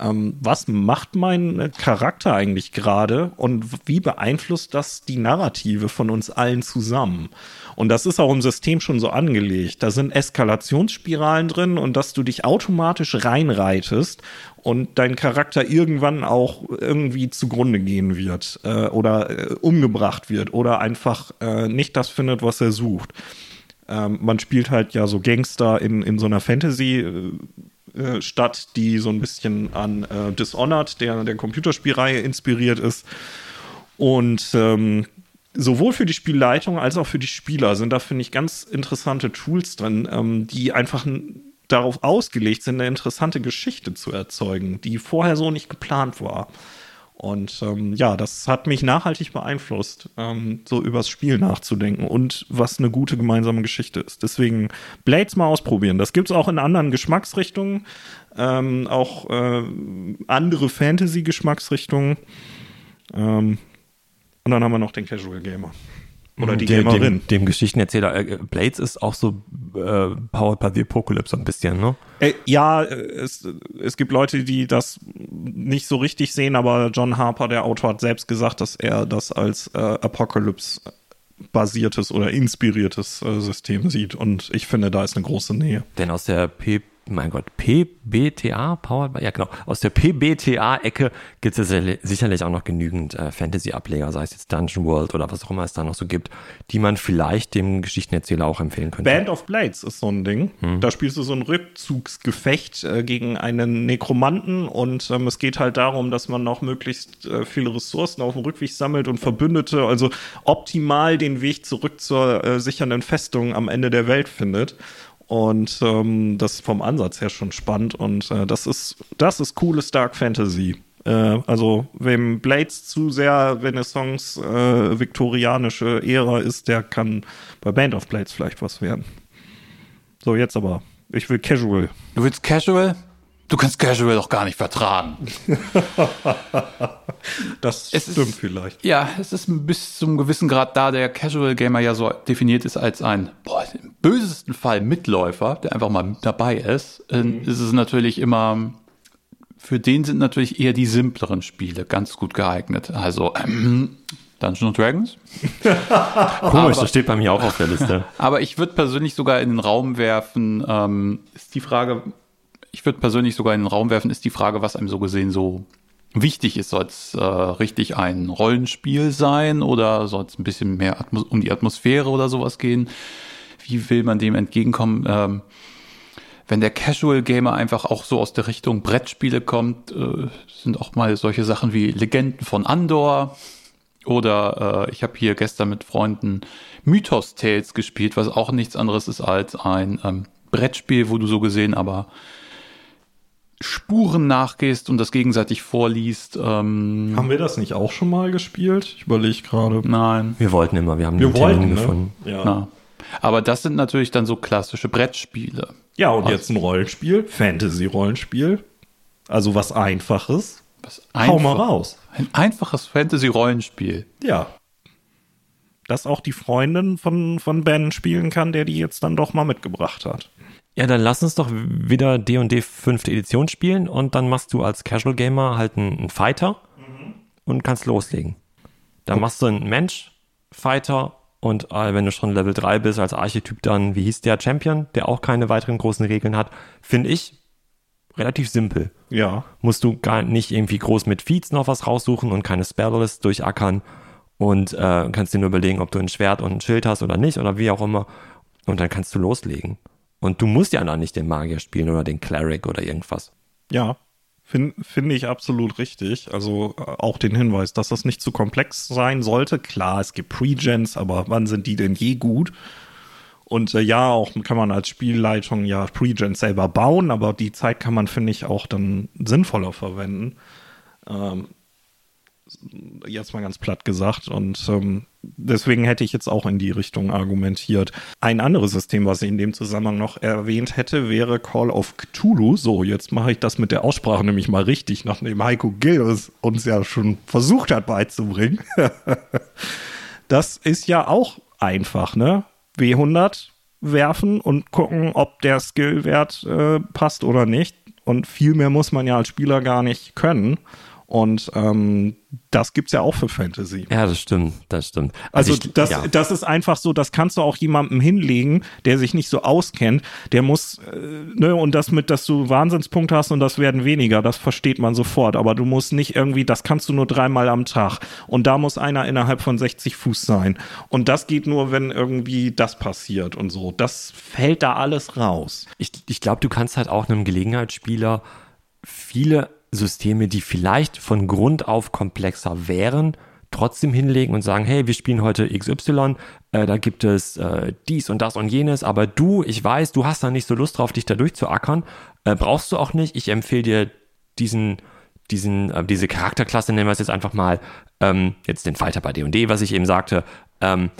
ähm, was macht mein Charakter eigentlich gerade und wie beeinflusst das die Narrative von uns allen zusammen? Und das ist auch im System schon so angelegt. Da sind Eskalationsspiralen drin und dass du dich automatisch reinreitest und dein Charakter irgendwann auch irgendwie zugrunde gehen wird äh, oder äh, umgebracht wird oder einfach äh, nicht das findet, was er sucht. Ähm, man spielt halt ja so Gangster in, in so einer Fantasy- äh, Stadt, die so ein bisschen an äh, Dishonored, der, der Computerspielreihe, inspiriert ist. Und ähm, sowohl für die Spielleitung als auch für die Spieler sind da, finde ich, ganz interessante Tools drin, ähm, die einfach darauf ausgelegt sind, eine interessante Geschichte zu erzeugen, die vorher so nicht geplant war. Und ähm, ja, das hat mich nachhaltig beeinflusst, ähm, so übers Spiel nachzudenken und was eine gute gemeinsame Geschichte ist. Deswegen Blades mal ausprobieren. Das gibt es auch in anderen Geschmacksrichtungen, ähm, auch äh, andere Fantasy-Geschmacksrichtungen. Ähm, und dann haben wir noch den Casual Gamer. Oder die dem, Gamerin. Dem, dem Geschichtenerzähler. Äh, Blades ist auch so äh, powered by the Apocalypse ein bisschen, ne? Äh, ja, es, es gibt Leute, die das nicht so richtig sehen, aber John Harper, der Autor, hat selbst gesagt, dass er das als äh, Apocalypse basiertes oder inspiriertes äh, System sieht. Und ich finde, da ist eine große Nähe. Denn aus der P mein Gott, PBTA, Powered by, ja genau, aus der PBTA-Ecke gibt es sicherlich auch noch genügend äh, Fantasy-Ableger, sei es jetzt Dungeon World oder was auch immer es da noch so gibt, die man vielleicht dem Geschichtenerzähler auch empfehlen könnte. Band of Blades ist so ein Ding. Hm. Da spielst du so ein Rückzugsgefecht äh, gegen einen Nekromanten und ähm, es geht halt darum, dass man noch möglichst äh, viele Ressourcen auf dem Rückweg sammelt und Verbündete, also optimal den Weg zurück zur äh, sichernden Festung am Ende der Welt findet. Und ähm, das ist vom Ansatz her schon spannend. Und äh, das ist, das ist cooles Dark Fantasy. Äh, also, wem Blades zu sehr Renaissance, äh, viktorianische Ära ist, der kann bei Band of Blades vielleicht was werden. So, jetzt aber. Ich will Casual. Du willst Casual? Du kannst Casual doch gar nicht vertragen. [LAUGHS] das es stimmt ist, vielleicht. Ja, es ist bis zum gewissen Grad da der Casual Gamer ja so definiert ist als ein, boah, bösesten Fall Mitläufer, der einfach mal dabei ist. Mhm. Ist es natürlich immer, für den sind natürlich eher die simpleren Spiele ganz gut geeignet. Also, ähm, Dungeons Dragons. [LAUGHS] Komisch, das steht bei mir auch auf der Liste. [LAUGHS] Aber ich würde persönlich sogar in den Raum werfen, ähm, ist die Frage, ich würde persönlich sogar in den Raum werfen, ist die Frage, was einem so gesehen so wichtig ist. Soll es äh, richtig ein Rollenspiel sein oder soll es ein bisschen mehr Atmos um die Atmosphäre oder sowas gehen? Wie will man dem entgegenkommen? Ähm, wenn der Casual Gamer einfach auch so aus der Richtung Brettspiele kommt, äh, sind auch mal solche Sachen wie Legenden von Andor oder äh, ich habe hier gestern mit Freunden Mythos Tales gespielt, was auch nichts anderes ist als ein ähm, Brettspiel, wo du so gesehen aber Spuren nachgehst und das gegenseitig vorliest. Ähm, haben wir das nicht auch schon mal gespielt? Ich überlege gerade. Nein. Wir wollten immer, wir haben wir den wollten, Termin ne? gefunden. Ja. Ja. Aber das sind natürlich dann so klassische Brettspiele. ja, und jetzt ein Rollenspiel, Fantasy-Rollenspiel. Also was Einfaches. Was Hau mal einfach- raus. Ein einfaches Fantasy-Rollenspiel. Ja. Dass auch die Freundin von, von Ben spielen kann, der die jetzt dann doch mal mitgebracht hat. Ja, dann lass uns doch wieder D&D 5. Edition spielen und dann machst du als Casual Gamer halt einen, einen Fighter und kannst loslegen. Dann machst du einen Mensch, Fighter und äh, wenn du schon Level 3 bist als Archetyp dann, wie hieß der Champion, der auch keine weiteren großen Regeln hat, finde ich relativ simpel. Ja. Musst du gar nicht irgendwie groß mit Feeds noch was raussuchen und keine Spelllist durchackern und äh, kannst dir nur überlegen, ob du ein Schwert und ein Schild hast oder nicht oder wie auch immer und dann kannst du loslegen. Und du musst ja dann nicht den Magier spielen oder den Cleric oder irgendwas. Ja. Finde find ich absolut richtig. Also äh, auch den Hinweis, dass das nicht zu komplex sein sollte. Klar, es gibt Pre-Gens, aber wann sind die denn je gut? Und äh, ja, auch kann man als Spielleitung ja Pre-Gens selber bauen, aber die Zeit kann man, finde ich, auch dann sinnvoller verwenden. Ähm, jetzt mal ganz platt gesagt. Und ähm, deswegen hätte ich jetzt auch in die Richtung argumentiert. Ein anderes System, was ich in dem Zusammenhang noch erwähnt hätte, wäre Call of Cthulhu. So, jetzt mache ich das mit der Aussprache nämlich mal richtig, nachdem Heiko Gill uns ja schon versucht hat beizubringen. [LAUGHS] das ist ja auch einfach, ne? W100 werfen und gucken, ob der Skillwert äh, passt oder nicht. Und viel mehr muss man ja als Spieler gar nicht können. Und ähm, das gibt's ja auch für Fantasy. Ja, das stimmt, das stimmt. Also, also ich, das, ja. das ist einfach so, das kannst du auch jemandem hinlegen, der sich nicht so auskennt. Der muss, äh, ne, und das mit, dass du Wahnsinnspunkte hast und das werden weniger, das versteht man sofort. Aber du musst nicht irgendwie, das kannst du nur dreimal am Tag. Und da muss einer innerhalb von 60 Fuß sein. Und das geht nur, wenn irgendwie das passiert und so. Das fällt da alles raus. Ich, ich glaube, du kannst halt auch einem Gelegenheitsspieler viele Systeme, die vielleicht von Grund auf komplexer wären, trotzdem hinlegen und sagen, hey, wir spielen heute XY, äh, da gibt es äh, dies und das und jenes, aber du, ich weiß, du hast da nicht so Lust drauf, dich da durchzuackern, äh, brauchst du auch nicht. Ich empfehle dir diesen, diesen, äh, diese Charakterklasse, nennen wir es jetzt einfach mal, ähm, jetzt den Fighter bei D&D, was ich eben sagte, ähm,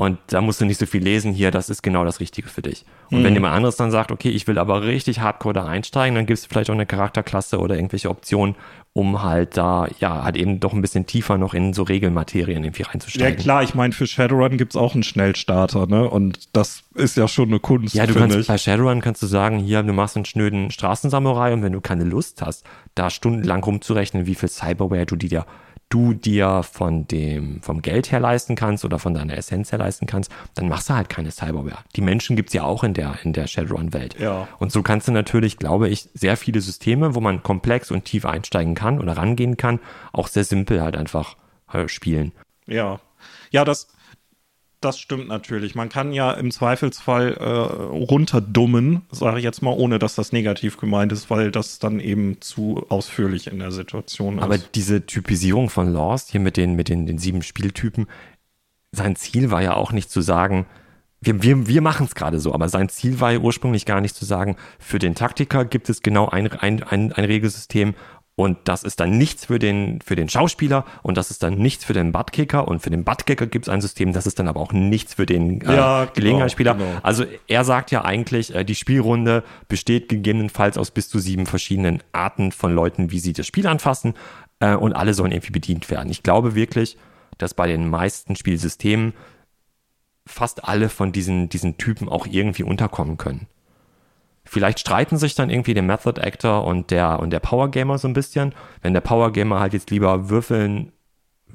und da musst du nicht so viel lesen hier, das ist genau das Richtige für dich. Und mhm. wenn jemand anderes dann sagt, okay, ich will aber richtig hardcore da einsteigen, dann gibst du vielleicht auch eine Charakterklasse oder irgendwelche Optionen, um halt da, ja, halt eben doch ein bisschen tiefer noch in so Regelmaterien irgendwie reinzusteigen. Ja klar, ich meine, für Shadowrun gibt's auch einen Schnellstarter, ne? Und das ist ja schon eine Kunst. Ja, du kannst ich. bei Shadowrun kannst du sagen, hier, du machst einen schnöden Straßensamurai und wenn du keine Lust hast, da stundenlang rumzurechnen, wie viel Cyberware du dir du dir von dem, vom Geld her leisten kannst oder von deiner Essenz her leisten kannst, dann machst du halt keine Cyberware. Die Menschen gibt's ja auch in der, in der Shadowrun-Welt. Ja. Und so kannst du natürlich, glaube ich, sehr viele Systeme, wo man komplex und tief einsteigen kann oder rangehen kann, auch sehr simpel halt einfach äh, spielen. Ja. Ja, das, das stimmt natürlich. Man kann ja im Zweifelsfall äh, runterdummen, sage ich jetzt mal, ohne dass das negativ gemeint ist, weil das dann eben zu ausführlich in der Situation ist. Aber diese Typisierung von Lost hier mit den, mit den, den sieben Spieltypen, sein Ziel war ja auch nicht zu sagen, wir, wir, wir machen es gerade so, aber sein Ziel war ja ursprünglich gar nicht zu sagen, für den Taktiker gibt es genau ein, ein, ein, ein Regelsystem und das ist dann nichts für den, für den Schauspieler und das ist dann nichts für den Buttkicker und für den Buttkicker gibt es ein System, das ist dann aber auch nichts für den äh, ja, genau, Gelegenheitsspieler. Genau. Also er sagt ja eigentlich, äh, die Spielrunde besteht gegebenenfalls aus bis zu sieben verschiedenen Arten von Leuten, wie sie das Spiel anfassen äh, und alle sollen irgendwie bedient werden. Ich glaube wirklich, dass bei den meisten Spielsystemen fast alle von diesen, diesen Typen auch irgendwie unterkommen können. Vielleicht streiten sich dann irgendwie der Method Actor und der, und der Power Gamer so ein bisschen. Wenn der Power Gamer halt jetzt lieber würfeln,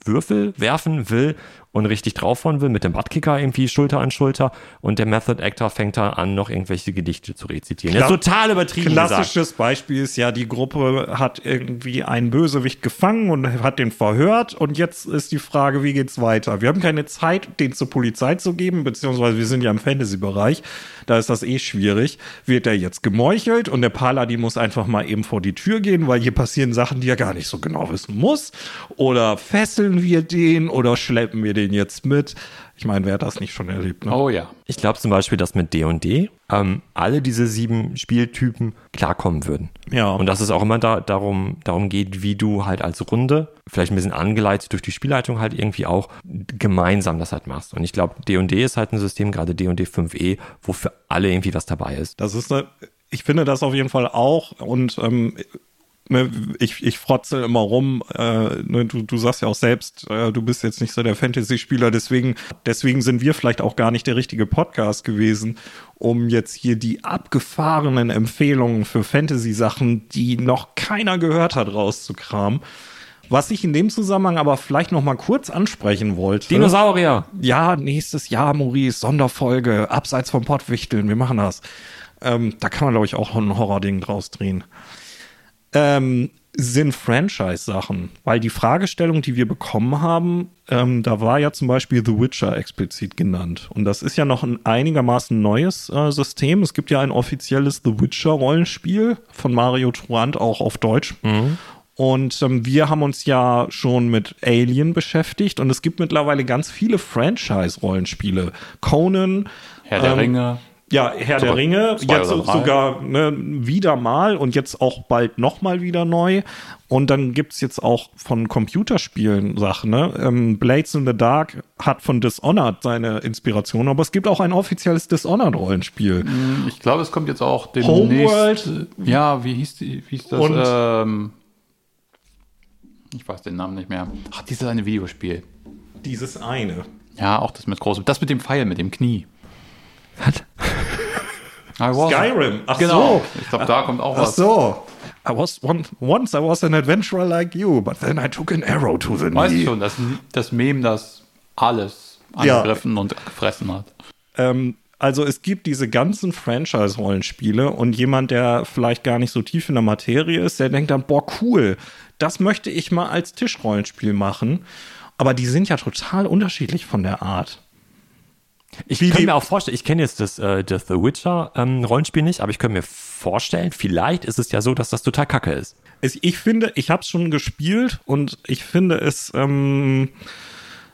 Würfel werfen will und richtig draufhauen will, mit dem Buttkicker irgendwie Schulter an Schulter und der Method Actor fängt da an, noch irgendwelche Gedichte zu rezitieren. Kla total übertrieben. Klassisches gesagt. Beispiel ist ja, die Gruppe hat irgendwie einen Bösewicht gefangen und hat den verhört und jetzt ist die Frage, wie geht's weiter? Wir haben keine Zeit, den zur Polizei zu geben, beziehungsweise wir sind ja im Fantasy-Bereich, da ist das eh schwierig. Wird er jetzt gemeuchelt und der Paladin muss einfach mal eben vor die Tür gehen, weil hier passieren Sachen, die er gar nicht so genau wissen muss? Oder fesseln wir den oder schleppen wir den den jetzt mit. Ich meine, wer hat das nicht schon erlebt? Ne? Oh ja. Ich glaube zum Beispiel, dass mit D&D ähm, alle diese sieben Spieltypen klarkommen würden. Ja. Und dass es auch immer da, darum, darum geht, wie du halt als Runde, vielleicht ein bisschen angeleitet durch die Spielleitung halt irgendwie auch gemeinsam das halt machst. Und ich glaube, D&D ist halt ein System, gerade D&D 5e, wo für alle irgendwie was dabei ist. Das ist eine ich finde das auf jeden Fall auch und ähm, ne, ich, ich frotzel immer rum. Äh, ne, du, du sagst ja auch selbst, äh, du bist jetzt nicht so der Fantasy-Spieler, deswegen, deswegen sind wir vielleicht auch gar nicht der richtige Podcast gewesen, um jetzt hier die abgefahrenen Empfehlungen für Fantasy-Sachen, die noch keiner gehört hat, rauszukramen. Was ich in dem Zusammenhang aber vielleicht noch mal kurz ansprechen wollte. Dinosaurier. Ja, nächstes Jahr, Maurice, Sonderfolge, abseits vom Pottwichteln, wir machen das. Ähm, da kann man, glaube ich, auch ein Horror-Ding draus drehen ähm, sind Franchise-Sachen. Weil die Fragestellung, die wir bekommen haben, ähm, da war ja zum Beispiel The Witcher explizit genannt. Und das ist ja noch ein einigermaßen neues äh, System. Es gibt ja ein offizielles The Witcher-Rollenspiel von Mario Truant, auch auf Deutsch. Mhm. Und ähm, wir haben uns ja schon mit Alien beschäftigt und es gibt mittlerweile ganz viele Franchise-Rollenspiele. Conan. Herr der ähm, Ringe. Ja, Herr Sogar der Ringe, jetzt sogar ne, wieder mal und jetzt auch bald nochmal wieder neu. Und dann gibt's jetzt auch von Computerspielen Sachen. Ne? Ähm, Blades in the Dark hat von Dishonored seine Inspiration, aber es gibt auch ein offizielles Dishonored-Rollenspiel. Ich glaube, es kommt jetzt auch Homeworld. demnächst. Ja, wie hieß, die, wie hieß das? Und- ähm, ich weiß den Namen nicht mehr. Ach, dieses eine Videospiel. Dieses eine. Ja, auch das mit großem. Das mit dem Pfeil, mit dem Knie. Was? I was- Skyrim. Ach Genau. so. Ich glaube, da kommt auch Ach was. so. I was one, once I was an adventurer like you, but then I took an arrow to the Weißt du knee. schon, das, das Mem, das alles Ja. angegriffen und gefressen hat. Ähm, also es gibt diese ganzen Franchise-Rollenspiele und jemand, der vielleicht gar nicht so tief in der Materie ist, der denkt dann, boah, cool, das möchte ich mal als Tischrollenspiel machen. Aber die sind ja total unterschiedlich von der Art. Ich die- mir auch vorstellen, ich kenne jetzt das, äh, das The Witcher ähm, Rollenspiel nicht, aber ich könnte mir vorstellen, vielleicht ist es ja so, dass das total kacke ist. Es, ich finde, ich habe es schon gespielt und ich finde es, ähm,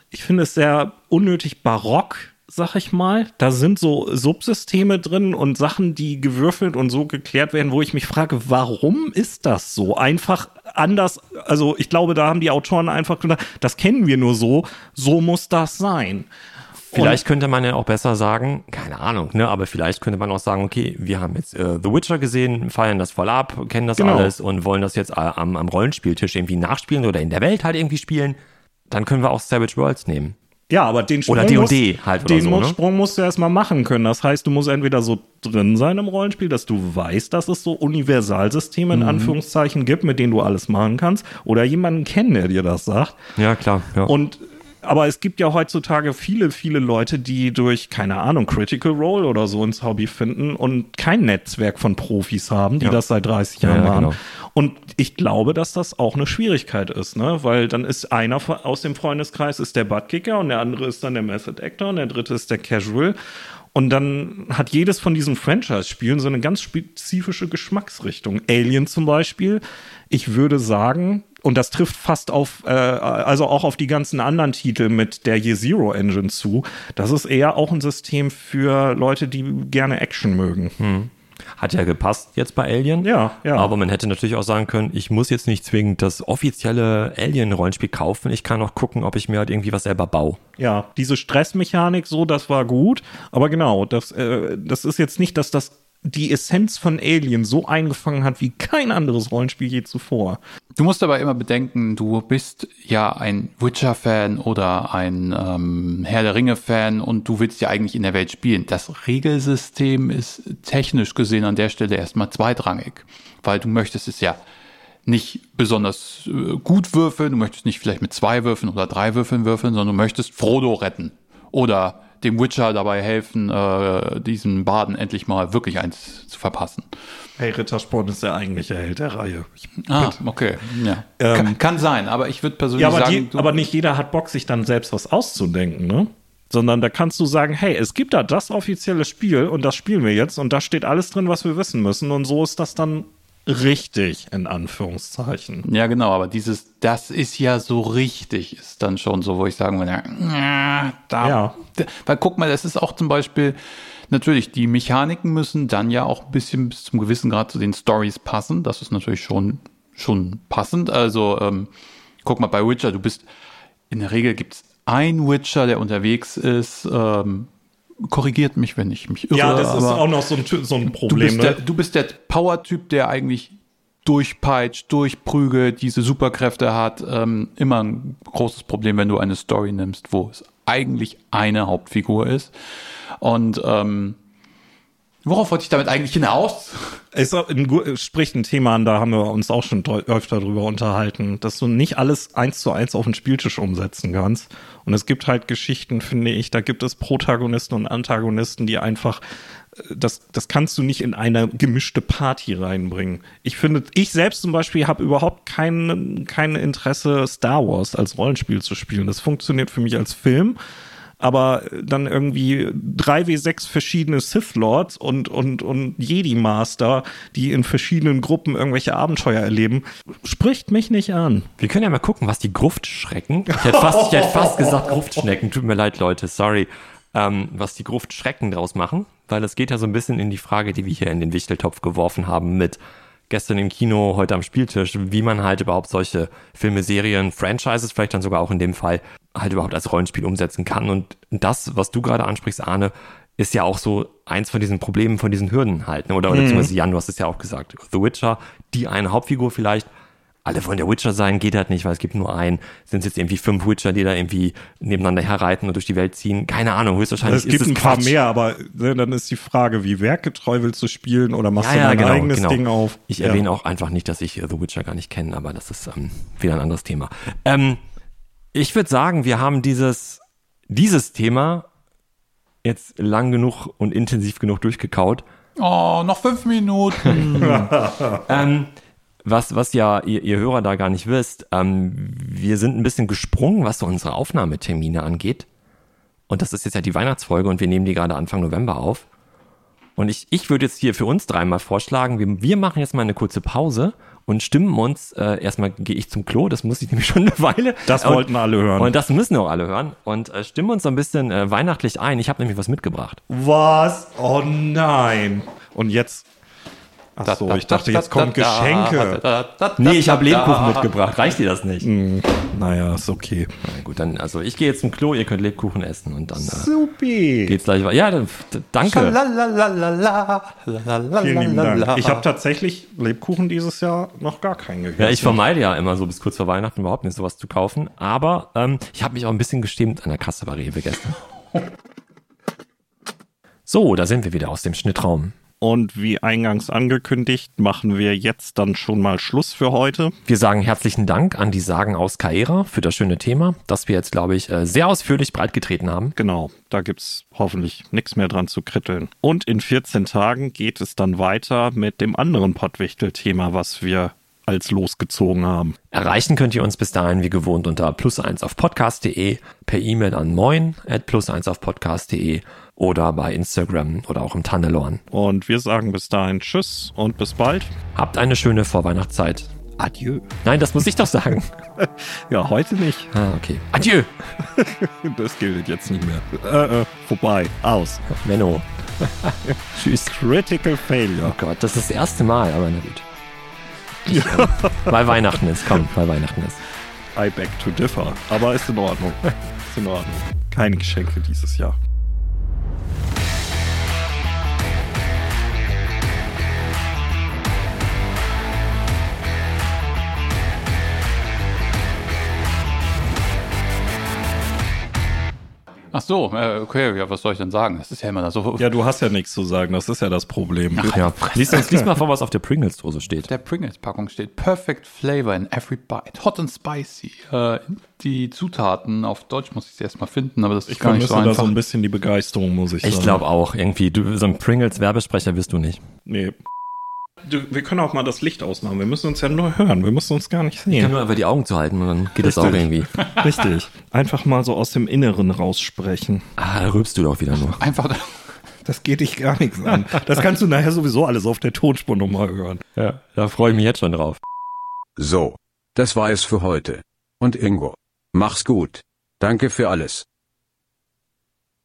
ich finde es sehr unnötig barock, sag ich mal. Da sind so Subsysteme drin und Sachen, die gewürfelt und so geklärt werden, wo ich mich frage, warum ist das so? Einfach anders. Also ich glaube, da haben die Autoren einfach gedacht, das kennen wir nur so, so muss das sein. Vielleicht könnte man ja auch besser sagen, keine Ahnung, ne, aber vielleicht könnte man auch sagen, okay, wir haben jetzt äh, The Witcher gesehen, feiern das voll ab, kennen das Genau. alles und wollen das jetzt äh, am, am Rollenspieltisch irgendwie nachspielen oder in der Welt halt irgendwie spielen. Dann können wir auch Savage Worlds nehmen. Ja, aber den Sprung Oder D&D musst, halt oder den so, muss- ne? Sprung musst du erstmal machen können. Das heißt, du musst entweder so drin sein im Rollenspiel, dass du weißt, dass es so Universalsysteme Mhm. in Anführungszeichen gibt, mit denen du alles machen kannst, oder jemanden kennen, der dir das sagt. Ja, klar. Ja. Und aber es gibt ja heutzutage viele, viele Leute, die durch, keine Ahnung, Critical Role oder so ins Hobby finden und kein Netzwerk von Profis haben, die Ja. das seit 30 Ja, Jahren ja, machen. genau. Und ich glaube, dass das auch eine Schwierigkeit ist, ne? Weil dann ist einer aus dem Freundeskreis ist der Buttkicker und der andere ist dann der Method Actor und der dritte ist der Casual. Und dann hat jedes von diesen Franchise-Spielen so eine ganz spezifische Geschmacksrichtung. Alien zum Beispiel, ich würde sagen, und das trifft fast auf, äh, also auch auf die ganzen anderen Titel mit der Year Zero Engine zu. Das ist eher auch ein System für Leute, die gerne Action mögen. Hat ja gepasst jetzt bei Alien. Ja, ja. Aber man hätte natürlich auch sagen können, ich muss jetzt nicht zwingend das offizielle Alien-Rollenspiel kaufen. Ich kann auch gucken, ob ich mir halt irgendwie was selber baue. Ja, diese Stressmechanik, so, das war gut. Aber genau, das, äh, das ist jetzt nicht, dass das die Essenz von Alien so eingefangen hat wie kein anderes Rollenspiel je zuvor. Du musst aber immer bedenken, du bist ja ein Witcher-Fan oder ein ähm, Herr der Ringe-Fan und du willst ja eigentlich in der Welt spielen. Das Regelsystem ist technisch gesehen an der Stelle erstmal zweitrangig, weil du möchtest es ja nicht besonders äh, gut würfeln, du möchtest nicht vielleicht mit zwei Würfeln oder drei Würfeln würfeln, sondern du möchtest Frodo retten oder dem Witcher dabei helfen, äh, diesen Baden endlich mal wirklich eins zu verpassen. Hey, Rittersporn ist der eigentliche Held der Reihe. Ich, Ah, okay. Ja. Ähm, kann, kann sein, aber ich würde persönlich ja, aber, sagen, die, aber nicht jeder hat Bock, sich dann selbst was auszudenken, ne? Sondern da kannst du sagen, hey, es gibt da das offizielle Spiel und das spielen wir jetzt und da steht alles drin, was wir wissen müssen und so ist das dann richtig, in Anführungszeichen. Ja, genau, aber dieses, das ist ja so richtig, ist dann schon so, wo ich sagen würde, ja, da, Ja. d- weil guck mal, das ist auch zum Beispiel, natürlich, die Mechaniken müssen dann ja auch ein bisschen bis zum gewissen Grad zu den Stories passen. Das ist natürlich schon, schon passend. Also, ähm, guck mal, bei Witcher, du bist, in der Regel gibt's ein Witcher, der unterwegs ist, ähm, korrigiert mich, wenn ich mich irre. Ja, das ist auch noch so ein, so ein Du Problem, bist, ne? der, du bist der Power-Typ, der eigentlich durchpeitscht, durchprügelt, diese Superkräfte hat. Ähm, immer ein großes Problem, wenn du eine Story nimmst, wo es eigentlich eine Hauptfigur ist. Und ähm, worauf wollte ich damit eigentlich hinaus? gu- spricht ein Thema an, da haben wir uns auch schon öfter drüber unterhalten, dass du nicht alles eins zu eins auf den Spieltisch umsetzen kannst. Und es gibt halt Geschichten, finde ich, da gibt es Protagonisten und Antagonisten, die einfach, äh, das, das kannst du nicht in eine gemischte Party reinbringen. Ich finde, ich selbst zum Beispiel habe überhaupt kein, kein Interesse, Star Wars als Rollenspiel zu spielen. Das funktioniert für mich als Film aber dann irgendwie 3W6 verschiedene Sith Lords und, und, und Jedi Master, die in verschiedenen Gruppen irgendwelche Abenteuer erleben, spricht mich nicht an. Wir können ja mal gucken, was die Gruftschrecken, ich hätte fast, ich hätte fast gesagt Gruftschnecken, tut mir leid, Leute, sorry, ähm, was die Gruftschrecken draus machen, weil es geht ja so ein bisschen in die Frage, die wir hier in den Wichteltopf geworfen haben mit gestern im Kino, heute am Spieltisch, wie man halt überhaupt solche Filme, Serien, Franchises, vielleicht dann sogar auch in dem Fall, halt überhaupt als Rollenspiel umsetzen kann. Und das, was du gerade ansprichst, Arne, ist ja auch so eins von diesen Problemen, von diesen Hürden halt. Ne? Oder, oder mhm. beziehungsweise Jan, du hast es ja auch gesagt. The Witcher, die eine Hauptfigur vielleicht, alle wollen der Witcher sein, geht halt nicht, weil es gibt nur einen. Sind es jetzt irgendwie fünf Witcher, die da irgendwie nebeneinander herreiten und durch die Welt ziehen? Keine Ahnung, höchstwahrscheinlich es gibt ist es ein Quatsch. paar mehr, aber ne, dann ist die Frage, wie werkgetreu willst du spielen oder machst ja, du dein genau, eigenes genau. Ding auf? Ich ja. erwähne auch einfach nicht, dass ich The Witcher gar nicht kenne, aber das ist ähm, wieder ein anderes Thema. Ähm, ich würde sagen, wir haben dieses, dieses Thema jetzt lang genug und intensiv genug durchgekaut. Oh, noch fünf Minuten. [LAUGHS] ähm, was, was ja ihr, ihr Hörer da gar nicht wisst, ähm, wir sind ein bisschen gesprungen, was so unsere Aufnahmetermine angeht. Und das ist jetzt ja die Weihnachtsfolge und wir nehmen die gerade Anfang November auf. Und ich, ich würde jetzt hier für uns dreimal vorschlagen, wir, wir machen jetzt mal eine kurze Pause und stimmen uns, äh, erstmal gehe ich zum Klo, das muss ich [LAUGHS] nämlich schon eine Weile. Das wollten und, alle hören. Und das müssen auch alle hören. Und äh, stimmen uns so ein bisschen äh, weihnachtlich ein. Ich habe nämlich was mitgebracht. Was? Oh nein. Und jetzt Ach so, ich dachte, jetzt kommen Geschenke. Nee, ich habe Lebkuchen mitgebracht. Reicht dir das nicht? Mm, naja, ist okay. Na gut, dann, also ich gehe jetzt zum Klo, ihr könnt Lebkuchen essen und dann äh, Supi. geht's gleich weiter. Ja, dann, danke. Vielen Dank. Ich habe tatsächlich Lebkuchen dieses Jahr noch gar keinen gegessen. Ja, ich vermeide ja immer so bis kurz vor Weihnachten überhaupt nicht sowas zu kaufen. Aber ähm, ich habe mich auch ein bisschen gestimmt an der Kasse bei Rewe gestern. [LAUGHS] So, da sind wir wieder aus dem Schnittraum. Und wie eingangs angekündigt, machen wir jetzt dann schon mal Schluss für heute. Wir sagen herzlichen Dank an die Sagen aus Kaera für das schöne Thema, das wir jetzt, glaube ich, äh, sehr ausführlich breitgetreten haben. Genau, da gibt es hoffentlich nichts mehr dran zu kritteln. Und in 14 Tagen geht es dann weiter mit dem anderen Pottwichtel-Thema, was wir als losgezogen haben. Erreichen könnt ihr uns bis dahin wie gewohnt unter plus1 auf podcast.de, per E-Mail an moin at plus1 auf podcast.de oder bei Instagram oder auch im Tannelorn. Und wir sagen bis dahin Tschüss und bis bald. Habt eine schöne Vorweihnachtszeit. Adieu. Nein, das muss ich doch sagen. [LAUGHS] ja, heute nicht. Ah, okay. Adieu. [LAUGHS] das gilt jetzt nicht mehr. Äh, äh, vorbei. Aus. Menno. [LAUGHS] Tschüss. Critical Failure. Oh Gott, das ist das erste Mal, aber na gut. Ich, ja. ähm, weil Weihnachten ist, komm, weil Weihnachten ist. I beg to differ. Aber ist in Ordnung. ist in Ordnung. Keine Geschenke dieses Jahr. Ach so, äh, okay, ja, was soll ich denn sagen? Das ist ja immer so. Ja, du hast ja nichts zu sagen, das ist ja das Problem. Ach, ja. Lies, uns, lies mal vor, was auf der Pringles-Dose steht. Der Pringles-Packung steht Perfect Flavor in every bite. Hot and spicy. Äh, die Zutaten, auf Deutsch muss ich sie erstmal finden, aber das ist ich gar nicht so einfach. da so ein bisschen die Begeisterung, muss ich sagen. Ich glaube auch, irgendwie. Du, so ein Pringles-Werbesprecher wirst du nicht. Nee. Du, wir können auch mal das Licht ausmachen. Wir müssen uns ja nur hören. Wir müssen uns gar nicht sehen. Ich kann nur einfach die Augen zu halten und dann geht Richtig. das auch irgendwie. [LAUGHS] Richtig. Einfach mal so aus dem Inneren raussprechen. Ah, da rülpst du doch wieder nur. Einfach. Das geht dich gar nichts an. Das kannst du nachher sowieso alles auf der Tonspur nochmal hören. Ja, da freue ich mich jetzt schon drauf. So. Das war es für heute. Und Ingo. Mach's gut. Danke für alles.